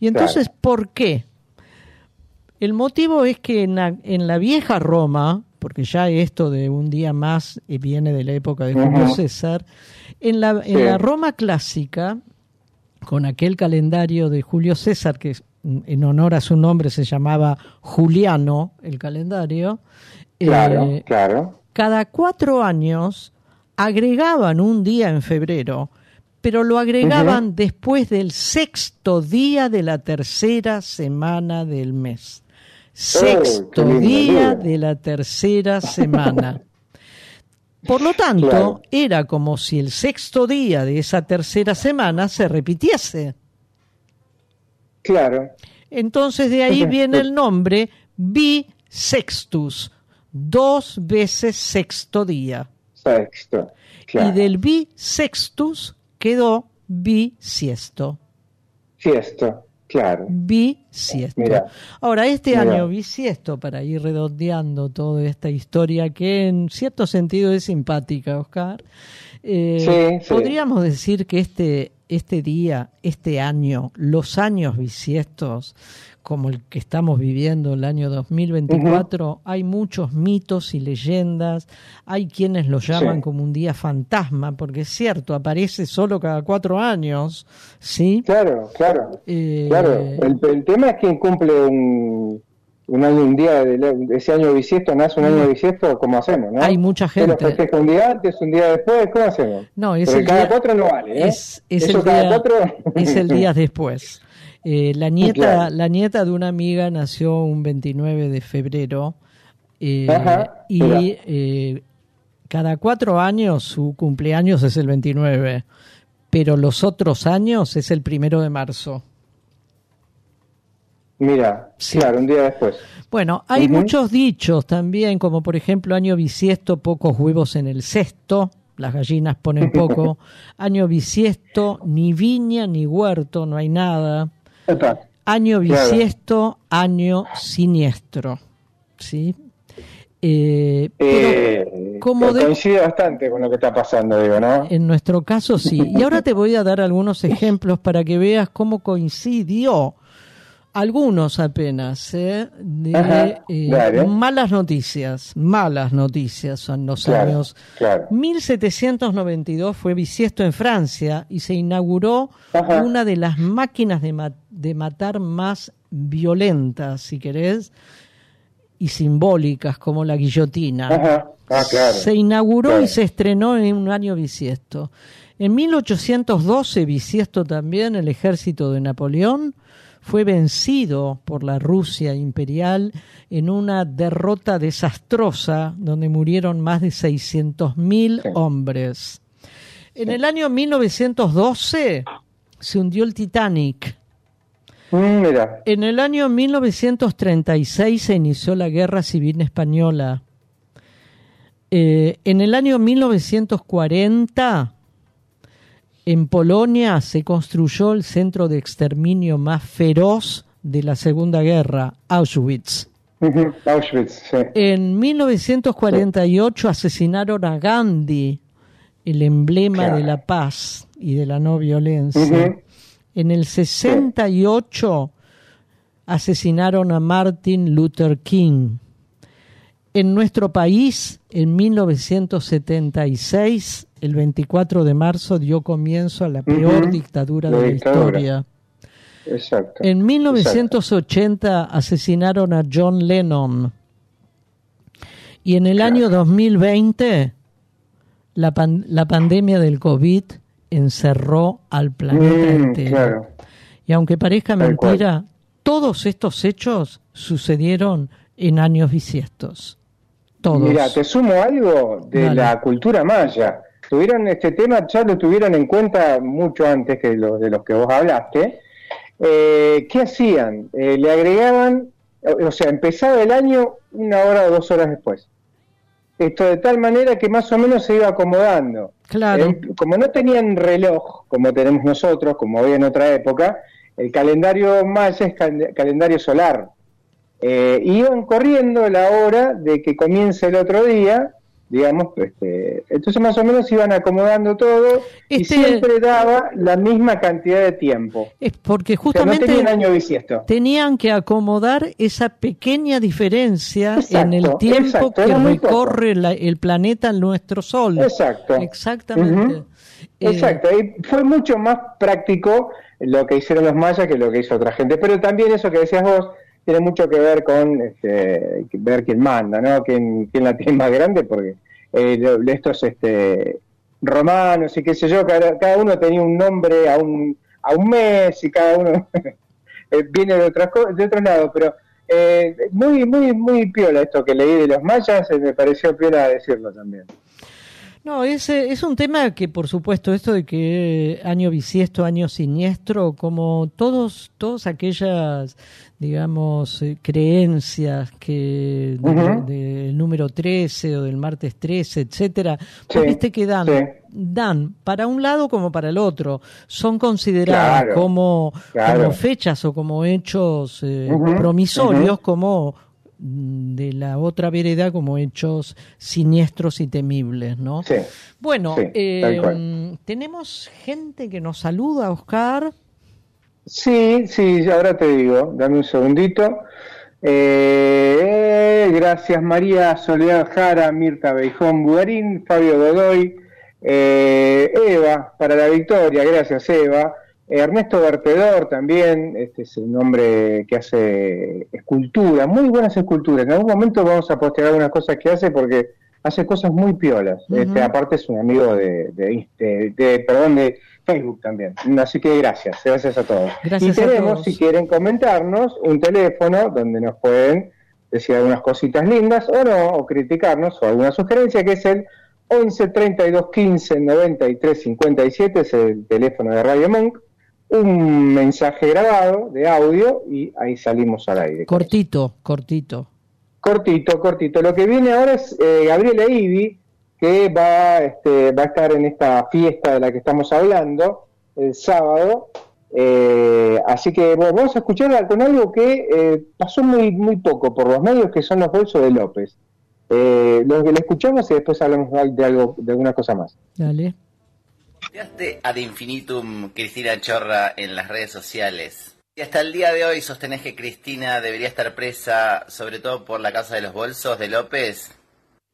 Y entonces, ¿por qué? El motivo es que en la, en la vieja Roma, porque ya esto de un día más eh, viene de la época de Julio. César, en la, en Sí. la Roma clásica, con aquel calendario de Julio César, que en honor a su nombre se llamaba Juliano, el calendario, Claro, eh, claro. cada cuatro años agregaban un día en febrero, pero lo agregaban después del sexto día de la tercera semana del mes. Sexto lindo día día. de la tercera semana. Por lo tanto, Claro. era como si el sexto día de esa tercera semana se repitiese. Claro. Entonces de ahí viene el nombre bisextus, dos veces sexto día. Sexto. Y del bisextus quedó bisiesto. Siesto, claro. Bisiesto. Mira. Ahora, este Mira. año bisiesto, para ir redondeando toda esta historia que en cierto sentido es simpática, Oscar, eh, Sí, sí. podríamos decir que este, este día, este año, los años bisiestos, como el que estamos viviendo, el año 2024, hay muchos mitos y leyendas, hay quienes lo llaman Sí. como un día fantasma, porque es cierto, aparece solo cada cuatro años, ¿sí? Claro, claro. Eh, Claro, el, el tema es quién cumple un, un año, un día de, ese año bisiesto, nace un año bisiesto, ¿cómo hacemos? ¿no? Hay mucha ¿Se lo gente. festeja un día antes, un día después? ¿Cómo hacemos? No, es Porque el cada día- cuatro no vale, ¿eh? Es, es Eso el cada día, cuatro. es el día después. Eh, la nieta Claro. la nieta de una amiga nació un 29 de febrero eh, Ajá, y eh, cada cuatro años su cumpleaños es el 29, pero los otros años es el primero de marzo. Mira, claro, un día después. Bueno, hay muchos dichos también, como por ejemplo año bisiesto, pocos huevos en el cesto, las gallinas ponen poco. año bisiesto, ni viña ni huerto, no hay nada. Epa. Año Claro. bisiesto, año siniestro. ¿Sí? Eh, pero Eh, como de- coincide bastante con lo que está pasando, digo, ¿no? en nuestro caso sí. Y ahora te voy a dar algunos ejemplos para que veas cómo coincidió. Algunos apenas, ¿eh? de Ajá, eh, malas noticias, malas noticias son los Claro, años. claro. 1792 fue bisiesto en Francia y se inauguró Ajá. una de las máquinas de, ma- de matar más violentas, si querés, y simbólicas, como la guillotina. Ajá. Ah, claro. Se inauguró Claro. y se estrenó en un año bisiesto. En 1812, bisiesto también, el ejército de Napoleón fue vencido por la Rusia imperial en una derrota desastrosa donde murieron más de 600.000 hombres. En el año 1912 se hundió el Titanic. Mira, En el año 1936 se inició la Guerra Civil Española. Eh, en el año 1940, en Polonia se construyó el centro de exterminio más feroz de la Segunda Guerra, Auschwitz. Ujú, Auschwitz, sí. En 1948 asesinaron a Gandhi, el emblema Claro. de la paz y de la no violencia. En el 68 asesinaron a Martin Luther King. En nuestro país, en 1976, el 24 de marzo, dio comienzo a la peor dictadura La de la dictadura. historia. Exacto. En 1980 asesinaron a John Lennon. Y en el año 2020, la, pan- la pandemia del COVID encerró al planeta Mm, entero. claro. Y aunque parezca Tal cual. mentira, todos estos hechos sucedieron en años bisiestos. Todos. Mira, te sumo algo de Dale. la cultura maya. Tuvieron este tema, ya lo tuvieron en cuenta mucho antes que los de los que vos hablaste. Eh, ¿Qué hacían? Eh, le agregaban, o sea, empezaba el año una hora o dos horas después. Esto de tal manera que más o menos se iba acomodando. Claro. Eh, como no tenían reloj, como tenemos nosotros, como había en otra época, el calendario maya es cal- calendario solar. Eh, iban corriendo la hora de que comience el otro día, digamos, este, entonces más o menos iban acomodando todo y Este- siempre daba la misma cantidad de tiempo. Es porque O sea, no justamente tenían año bisiesto. tenían que acomodar esa pequeña diferencia en el tiempo exacto, que recorre la- el planeta nuestro Sol. Exacto. Exactamente. Eh, Exacto, y fue mucho más práctico lo que hicieron los mayas que lo que hizo otra gente, pero también eso que decías vos tiene mucho que ver con este, ver quién manda, ¿no? Quién, la tiene más grande, porque eh, estos este, romanos y qué sé yo, cada, cada uno tenía un nombre a un, a un mes y cada uno eh, viene de otras de otro lado, pero eh, muy muy muy piola esto que leí de los mayas, eh, me pareció piola decirlo también. No, es, eh, es un tema que, por supuesto, esto de que año bisiesto, año siniestro, como todos, todas aquellas, digamos, eh, creencias que Ujú. del número 13 o del martes 13, etcétera, Sí, viste que dan, sí. dan para un lado como para el otro. Son consideradas Claro, como, claro. como fechas o como hechos eh, promisorios, como de la otra vereda como hechos siniestros y temibles, ¿no? Sí. Bueno, Sí, eh, tenemos gente que nos saluda, Oscar. Sí, sí, ahora te digo, dame un segundito. Eh, gracias María Soledad Jara, Mirta Beijón Bugarín, Fabio Godoy, eh, Eva para la victoria, gracias Eva. Ernesto Vertedor también, este es el nombre que hace escultura, muy buenas esculturas. En algún momento vamos a postear algunas cosas que hace porque hace cosas muy piolas. Este, aparte es un amigo de, de, de- de- perdón, de Facebook también. Así que gracias, gracias a todos. Gracias y a tenemos, todos. si quieren comentarnos, un teléfono donde nos pueden decir algunas cositas lindas o no, o criticarnos o alguna sugerencia, que es el 11 32 15 93 57, es el teléfono de Radio Monk. Un mensaje grabado de audio y ahí salimos al aire. Cortito, cortito. Cortito, cortito. Lo que viene ahora es eh, Gabriela Ibi, que va, este, va a estar en esta fiesta de la que estamos hablando el sábado. Eh, así que bueno, vamos a escucharla con algo que eh, pasó muy, muy poco por los medios, que son los bolsos de López. Eh, lo que le escuchamos y después hablamos de algo, de alguna cosa más. Dale. Tuiteaste ad infinitum Cristina Chorra en las redes sociales. Y hasta el día de hoy sostenés que Cristina debería estar presa, sobre todo por la causa de los bolsos de López.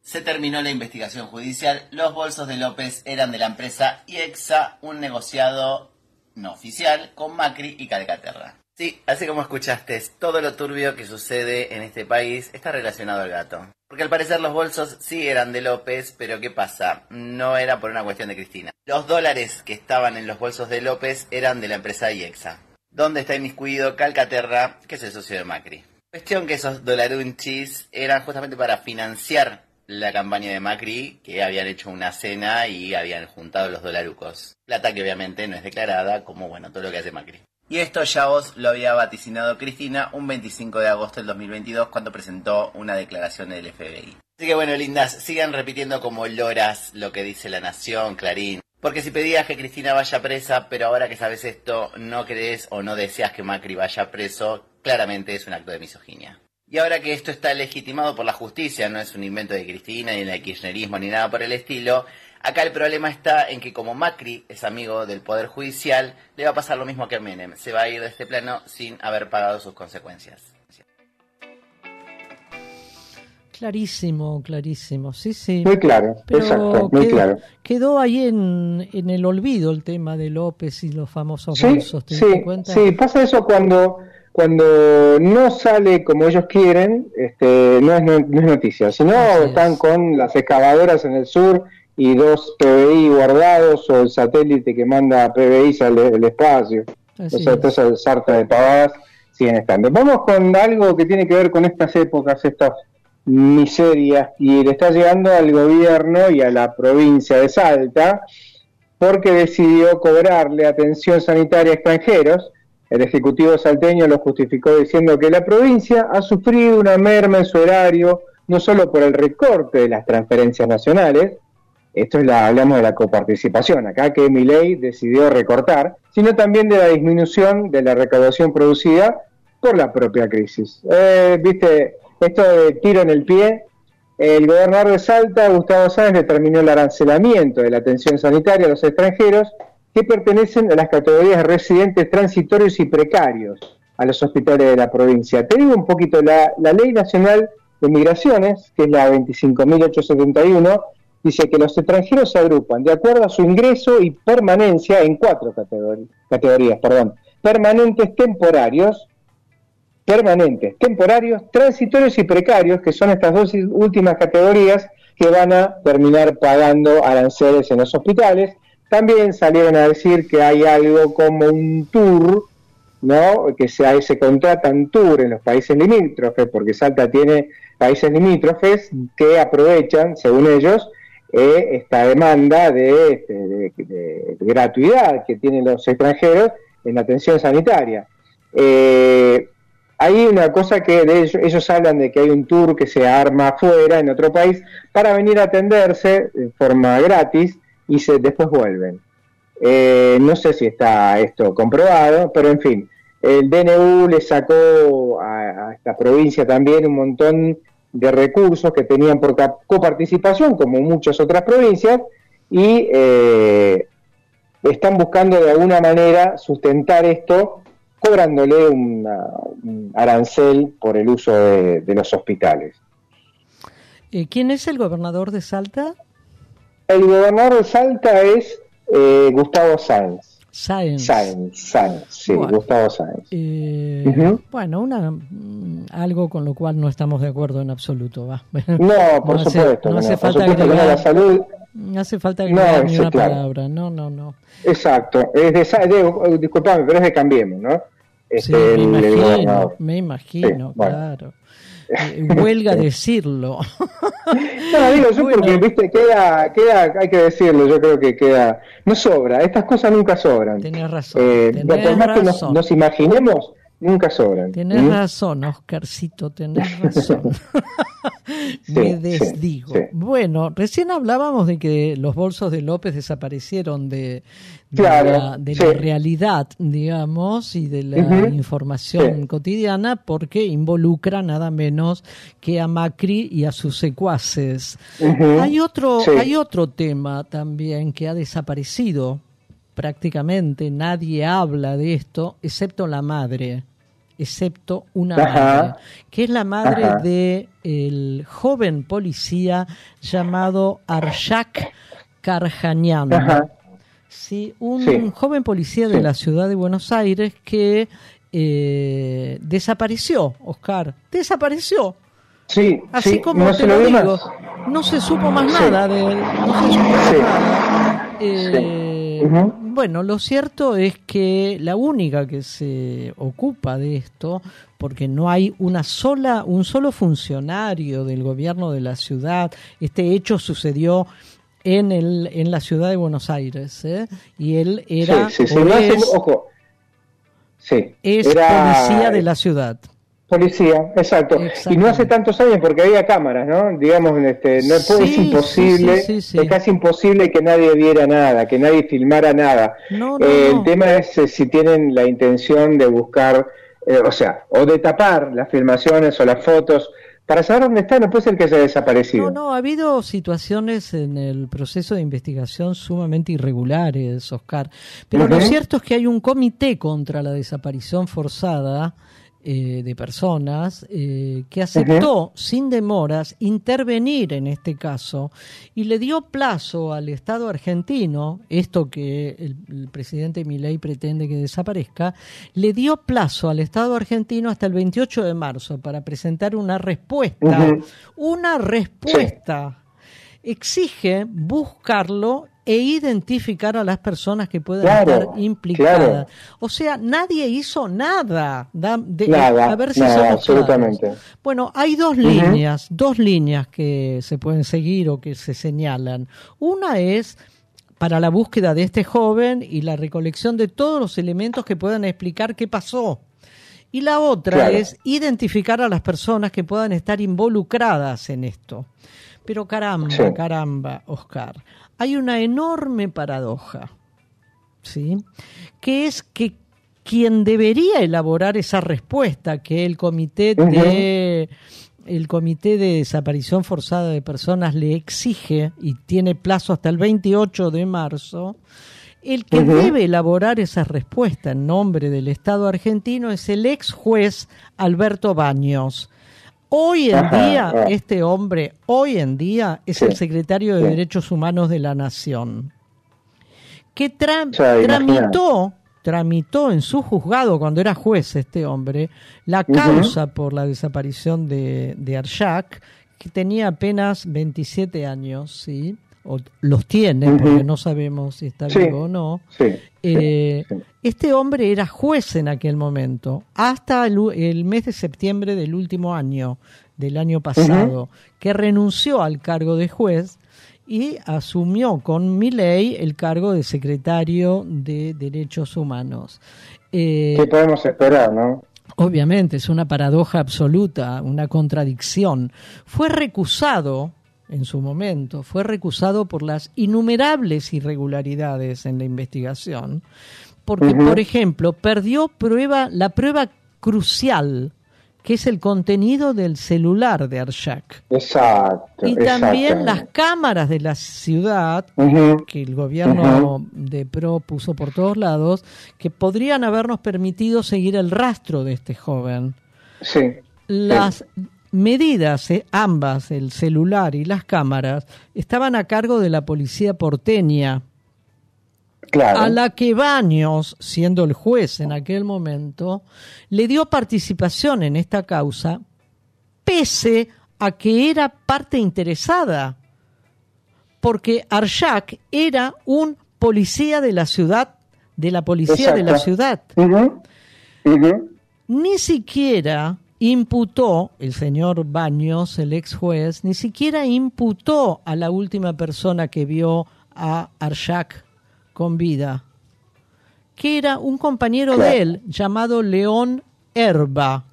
Se terminó la investigación judicial. Los bolsos de López eran de la empresa IEXA, un negociado no oficial con Macri y Calcaterra. Sí, así como escuchaste, todo lo turbio que sucede en este país está relacionado al gato. Porque al parecer los bolsos sí eran de López, pero ¿qué pasa? No era por una cuestión de Cristina. Los dólares que estaban en los bolsos de López eran de la empresa IEXA, donde está inmiscuido Calcaterra, que es el socio de Macri. Cuestión que esos dolarunchis eran justamente para financiar la campaña de Macri, que habían hecho una cena y habían juntado los dolarucos. Plata que obviamente no es declarada, como bueno, todo lo que hace Macri. Y esto ya os lo había vaticinado Cristina un 25 de agosto del 2022 cuando presentó una declaración del FBI. Así que bueno, lindas, sigan repitiendo como loras lo que dice La Nación, Clarín. Porque si pedías que Cristina vaya presa, pero ahora que sabes esto, no crees o no deseas que Macri vaya preso, claramente es un acto de misoginia. Y ahora que esto está legitimado por la justicia, no es un invento de Cristina, ni del kirchnerismo, ni nada por el estilo, acá el problema está en que como Macri es amigo del Poder Judicial, le va a pasar lo mismo que a Menem, se va a ir de este plano sin haber pagado sus consecuencias. Clarísimo, clarísimo, sí, sí. Muy claro, Pero exacto, muy quedó, claro. quedó ahí en, en el olvido el tema de López y los famosos Sí, bolsos, ¿te sí, cuenta? sí, pasa eso cuando, cuando no sale como ellos quieren, este, no, es, no, no es noticia, sino están con las excavadoras en el sur y dos PBI guardados o el satélite que manda PBI al el espacio. Así o sea, es. esa sarta de pavadas siguen estando. Vamos con algo que tiene que ver con estas épocas, estas miserias, y le está llegando al gobierno y a la provincia de Salta, porque decidió cobrarle atención sanitaria a extranjeros. El Ejecutivo salteño lo justificó diciendo que la provincia ha sufrido una merma en su horario, no solo por el recorte de las transferencias nacionales, esto es la, hablamos de la coparticipación, acá que mi ley decidió recortar, sino también de la disminución de la recaudación producida por la propia crisis. Eh, Viste, esto de tiro en el pie, el gobernador de Salta, Gustavo Sáenz, determinó el arancelamiento de la atención sanitaria a los extranjeros que pertenecen a las categorías de residentes transitorios y precarios a los hospitales de la provincia. Te digo un poquito, la, la Ley Nacional de Migraciones, que es la 25.871, dice que los extranjeros se agrupan de acuerdo a su ingreso y permanencia en cuatro categorías, perdón, permanentes temporarios, permanentes temporarios, transitorios y precarios, que son estas dos últimas categorías que van a terminar pagando aranceles en los hospitales. También salieron a decir que hay algo como un tour, ¿no? Que se, se contratan tour en los países limítrofes, porque Salta tiene países limítrofes que aprovechan, según ellos, eh, esta demanda de, este, de- de- de gratuidad que tienen los extranjeros en atención sanitaria. Eh, hay una cosa que de ellos, ellos hablan de que hay un tour que se arma afuera, en otro país, para venir a atenderse de forma gratis y se, después vuelven. Eh, no sé si está esto comprobado, pero en fin, el DNU le sacó a esta provincia también un montón de recursos que tenían por coparticipación, como muchas otras provincias, y eh, están buscando de alguna manera sustentar esto cobrándole una- un arancel por el uso de, de los hospitales. Eh, ¿Quién es el gobernador de Salta? El gobernador de Salta es eh, Gustavo Sáenz. Sáenz. Sáenz, sí, Bueno. Gustavo Sáenz. Eh. Bueno, una, mm, algo con lo cual no estamos de acuerdo en absoluto. Va. No, por hace- supuesto, no hace no, falta agregar- la salud, No hace falta No, agregar ni una claro. palabra. No, no, no. exacto, es de, de- disculpame, pero es de Cambiemos, ¿no? Sí, Este, me el- el imagino, me imagino, Sí, claro. Huelga decirlo. No, digo yo porque, viste, queda, queda, hay que decirlo, yo creo que queda, no sobra, estas cosas nunca sobran. Tenés razón, Eh, tenés por más que nos, razón. nos imaginemos, nunca sobran. Tenés ¿Mm? razón, Oscarcito, tenés razón. Me Sí, desdigo. sí, sí. Bueno, recién hablábamos de que los bolsos de López desaparecieron de, de Claro, la, de la realidad, digamos, y de la información cotidiana, porque involucra nada menos que a Macri y a sus secuaces. Hay otro, hay otro tema también que ha desaparecido prácticamente nadie habla de esto excepto la madre excepto una Ajá. madre que es la madre Ajá. de el joven policía llamado Arshak Karjanian sí, un Sí. joven policía de Sí. la ciudad de Buenos Aires que eh, desapareció Oscar desapareció Sí, Así sí, como no te se lo digo, más. no se supo más nada de él, no se supo más Sí. nada. Eh. Bueno, lo cierto es que la única que se ocupa de esto, porque no hay una sola, un solo funcionario del gobierno de la ciudad, este hecho sucedió en el, en la ciudad de Buenos Aires, ¿eh? y él era sí, sí, sí, no hace- ojo. Sí, es era policía de la ciudad. Policía, exacto. Y no hace tantos años porque había cámaras, ¿no? Digamos, este, no Sí, es imposible, sí, sí, es casi imposible que nadie viera nada, que nadie filmara nada. No, no, Eh, no. El tema es eh, si tienen la intención de buscar, eh, o sea, o de tapar las filmaciones o las fotos para saber dónde está, no puede ser que haya desaparecido. No, no, ha habido situaciones en el proceso de investigación sumamente irregulares, Oscar. Pero lo cierto es que hay un comité contra la desaparición forzada eh, de personas eh, que aceptó sin demoras intervenir en este caso y le dio plazo al Estado argentino, esto que el, el presidente Milei pretende que desaparezca, le dio plazo al Estado argentino hasta el 28 de marzo para presentar una respuesta, una respuesta. Exige buscarlo e identificar a las personas que puedan Claro, estar implicadas. claro. O sea, nadie hizo nada. Da- de- Nada, a ver si nada, somos absolutamente. claros. Bueno, hay dos líneas, dos líneas que se pueden seguir o que se señalan. Una es para la búsqueda de este joven y la recolección de todos los elementos que puedan explicar qué pasó. Y la otra Claro. es identificar a las personas que puedan estar involucradas en esto. Pero caramba, Sí. caramba, Oscar, hay una enorme paradoja, ¿sí? Que es que quien debería elaborar esa respuesta que el comité de el comité de desaparición forzada de personas le exige y tiene plazo hasta el 28 de marzo, el que debe elaborar esa respuesta en nombre del Estado argentino es el ex juez Alberto Baños. Hoy en Ajá, día, ah. este hombre, hoy en día, es Sí, el secretario de sí. Derechos Humanos de la Nación, que tra- Ya, tramitó, tramitó en su juzgado, cuando era juez este hombre, la causa por la desaparición de, de Arshak, que tenía apenas 27 años, ¿sí? O los tiene, porque no sabemos si está Sí. vivo o no. Sí, Eh. Este hombre era juez en aquel momento, hasta el, mes de septiembre del último año, del año pasado, que renunció al cargo de juez y asumió con Milei el cargo de secretario de Derechos Humanos. Eh, ¿Qué podemos esperar, no? Obviamente, es una paradoja absoluta, una contradicción. Fue recusado en su momento, fue recusado por las innumerables irregularidades en la investigación, porque, por ejemplo, perdió prueba, la prueba crucial que es el contenido del celular de Arshak. Exacto. Y también las cámaras de la ciudad, que el gobierno de PRO puso por todos lados, que podrían habernos permitido seguir el rastro de este joven. Sí. Las medidas, eh, ambas, el celular y las cámaras, estaban a cargo de la policía porteña. A la que Baños, siendo el juez en aquel momento, le dio participación en esta causa, pese a que era parte interesada, porque Arshak era un policía de la ciudad, de la policía de la ciudad. Ni siquiera imputó, el señor Baños, el ex juez, ni siquiera imputó a la última persona que vio a Arshak con vida, que era un compañero de él llamado León Herba,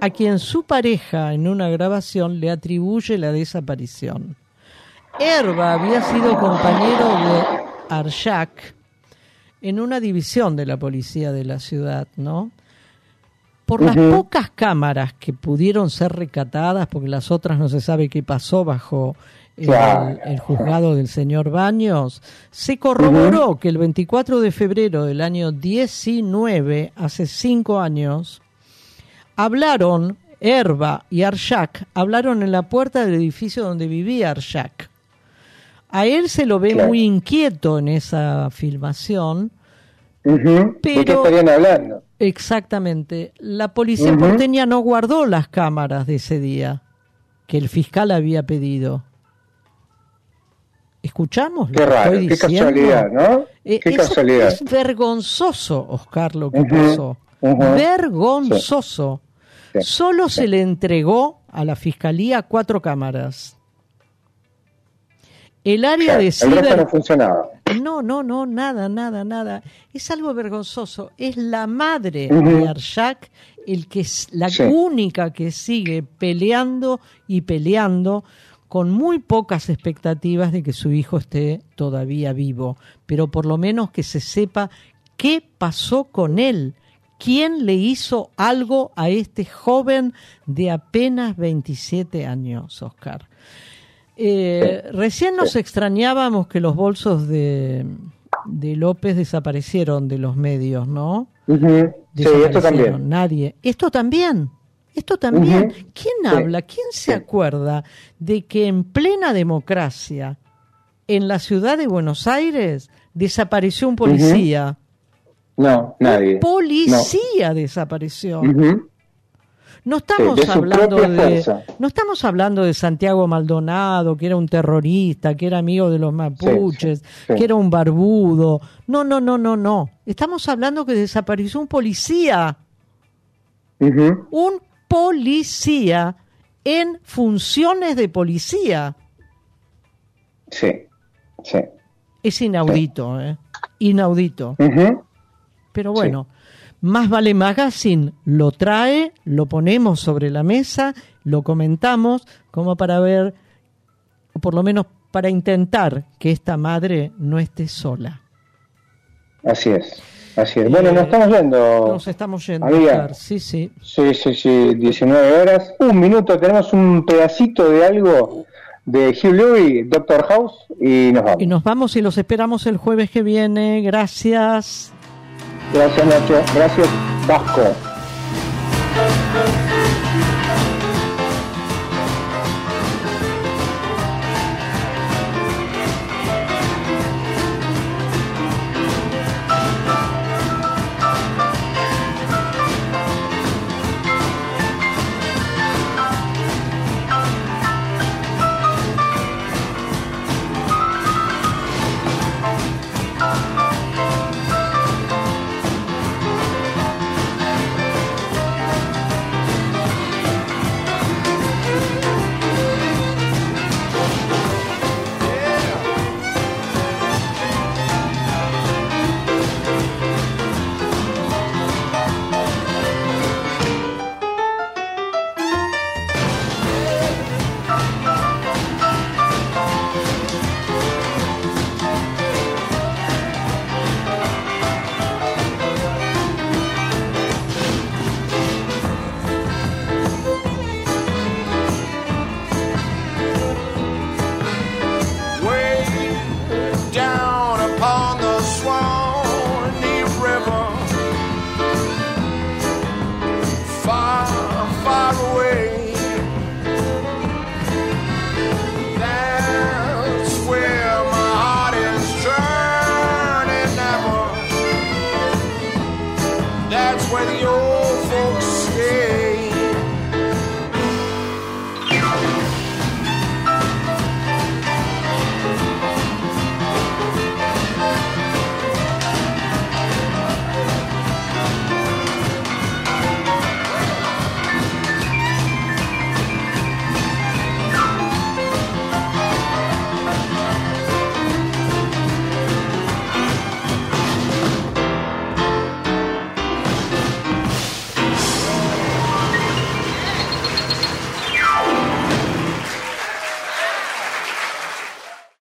a quien su pareja en una grabación le atribuye la desaparición. Herba había sido compañero de Arshak en una división de la policía de la ciudad, ¿no? Por las pocas cámaras que pudieron ser recatadas, porque las otras no se sabe qué pasó bajo el, juzgado del señor Baños, se corroboró que el 24 de febrero del año 19, hace cinco años, hablaron, Herba y Arshak, hablaron en la puerta del edificio donde vivía Arshak. A él se lo ve muy inquieto en esa filmación, pero... qué estarían hablando? Exactamente. La policía porteña no guardó las cámaras de ese día que el fiscal había pedido. ¿Escuchamos? Qué raro, qué casualidad, ¿no? Eh, qué casualidad. Es vergonzoso, Oscar, lo que pasó. Vergonzoso. Solo se le entregó a la fiscalía cuatro cámaras. El área de ciber... no funcionaba. No, no, no, nada, nada, nada. Es algo vergonzoso. Es la madre de Arshak el que es la única que sigue peleando y peleando con muy pocas expectativas de que su hijo esté todavía vivo, pero por lo menos que se sepa qué pasó con él, quién le hizo algo a este joven de apenas 27 años, Oscar. Eh, recién nos extrañábamos que los bolsos de, de López desaparecieron de los medios, ¿no? Sí, esto también. Nadie. Esto también. Esto también, ¿quién habla? ¿Quién se acuerda de que en plena democracia, en la ciudad de Buenos Aires, desapareció un policía? No, nadie. Un policía desapareció. No estamos hablando de, no estamos hablando de Santiago Maldonado, que era un terrorista, que era amigo de los mapuches, que era un barbudo. No, no, no, no, no. Estamos hablando que desapareció un policía. Un policía en funciones de policía. Sí, sí. Es inaudito, ¿eh? Inaudito. Pero bueno, más vale Magazine lo trae, lo ponemos sobre la mesa, lo comentamos como para ver, o por lo menos para intentar que esta madre no esté sola. Así es. Así es. Bueno, nos estamos yendo. Nos estamos yendo. Sí, sí. Sí, sí, sí. 19 horas. Un minuto. Tenemos un pedacito de algo de Hugh Lewis, Doctor House, y nos vamos. Y nos vamos y los esperamos el jueves que viene. Gracias. Gracias, Nacho. Gracias, Vasco.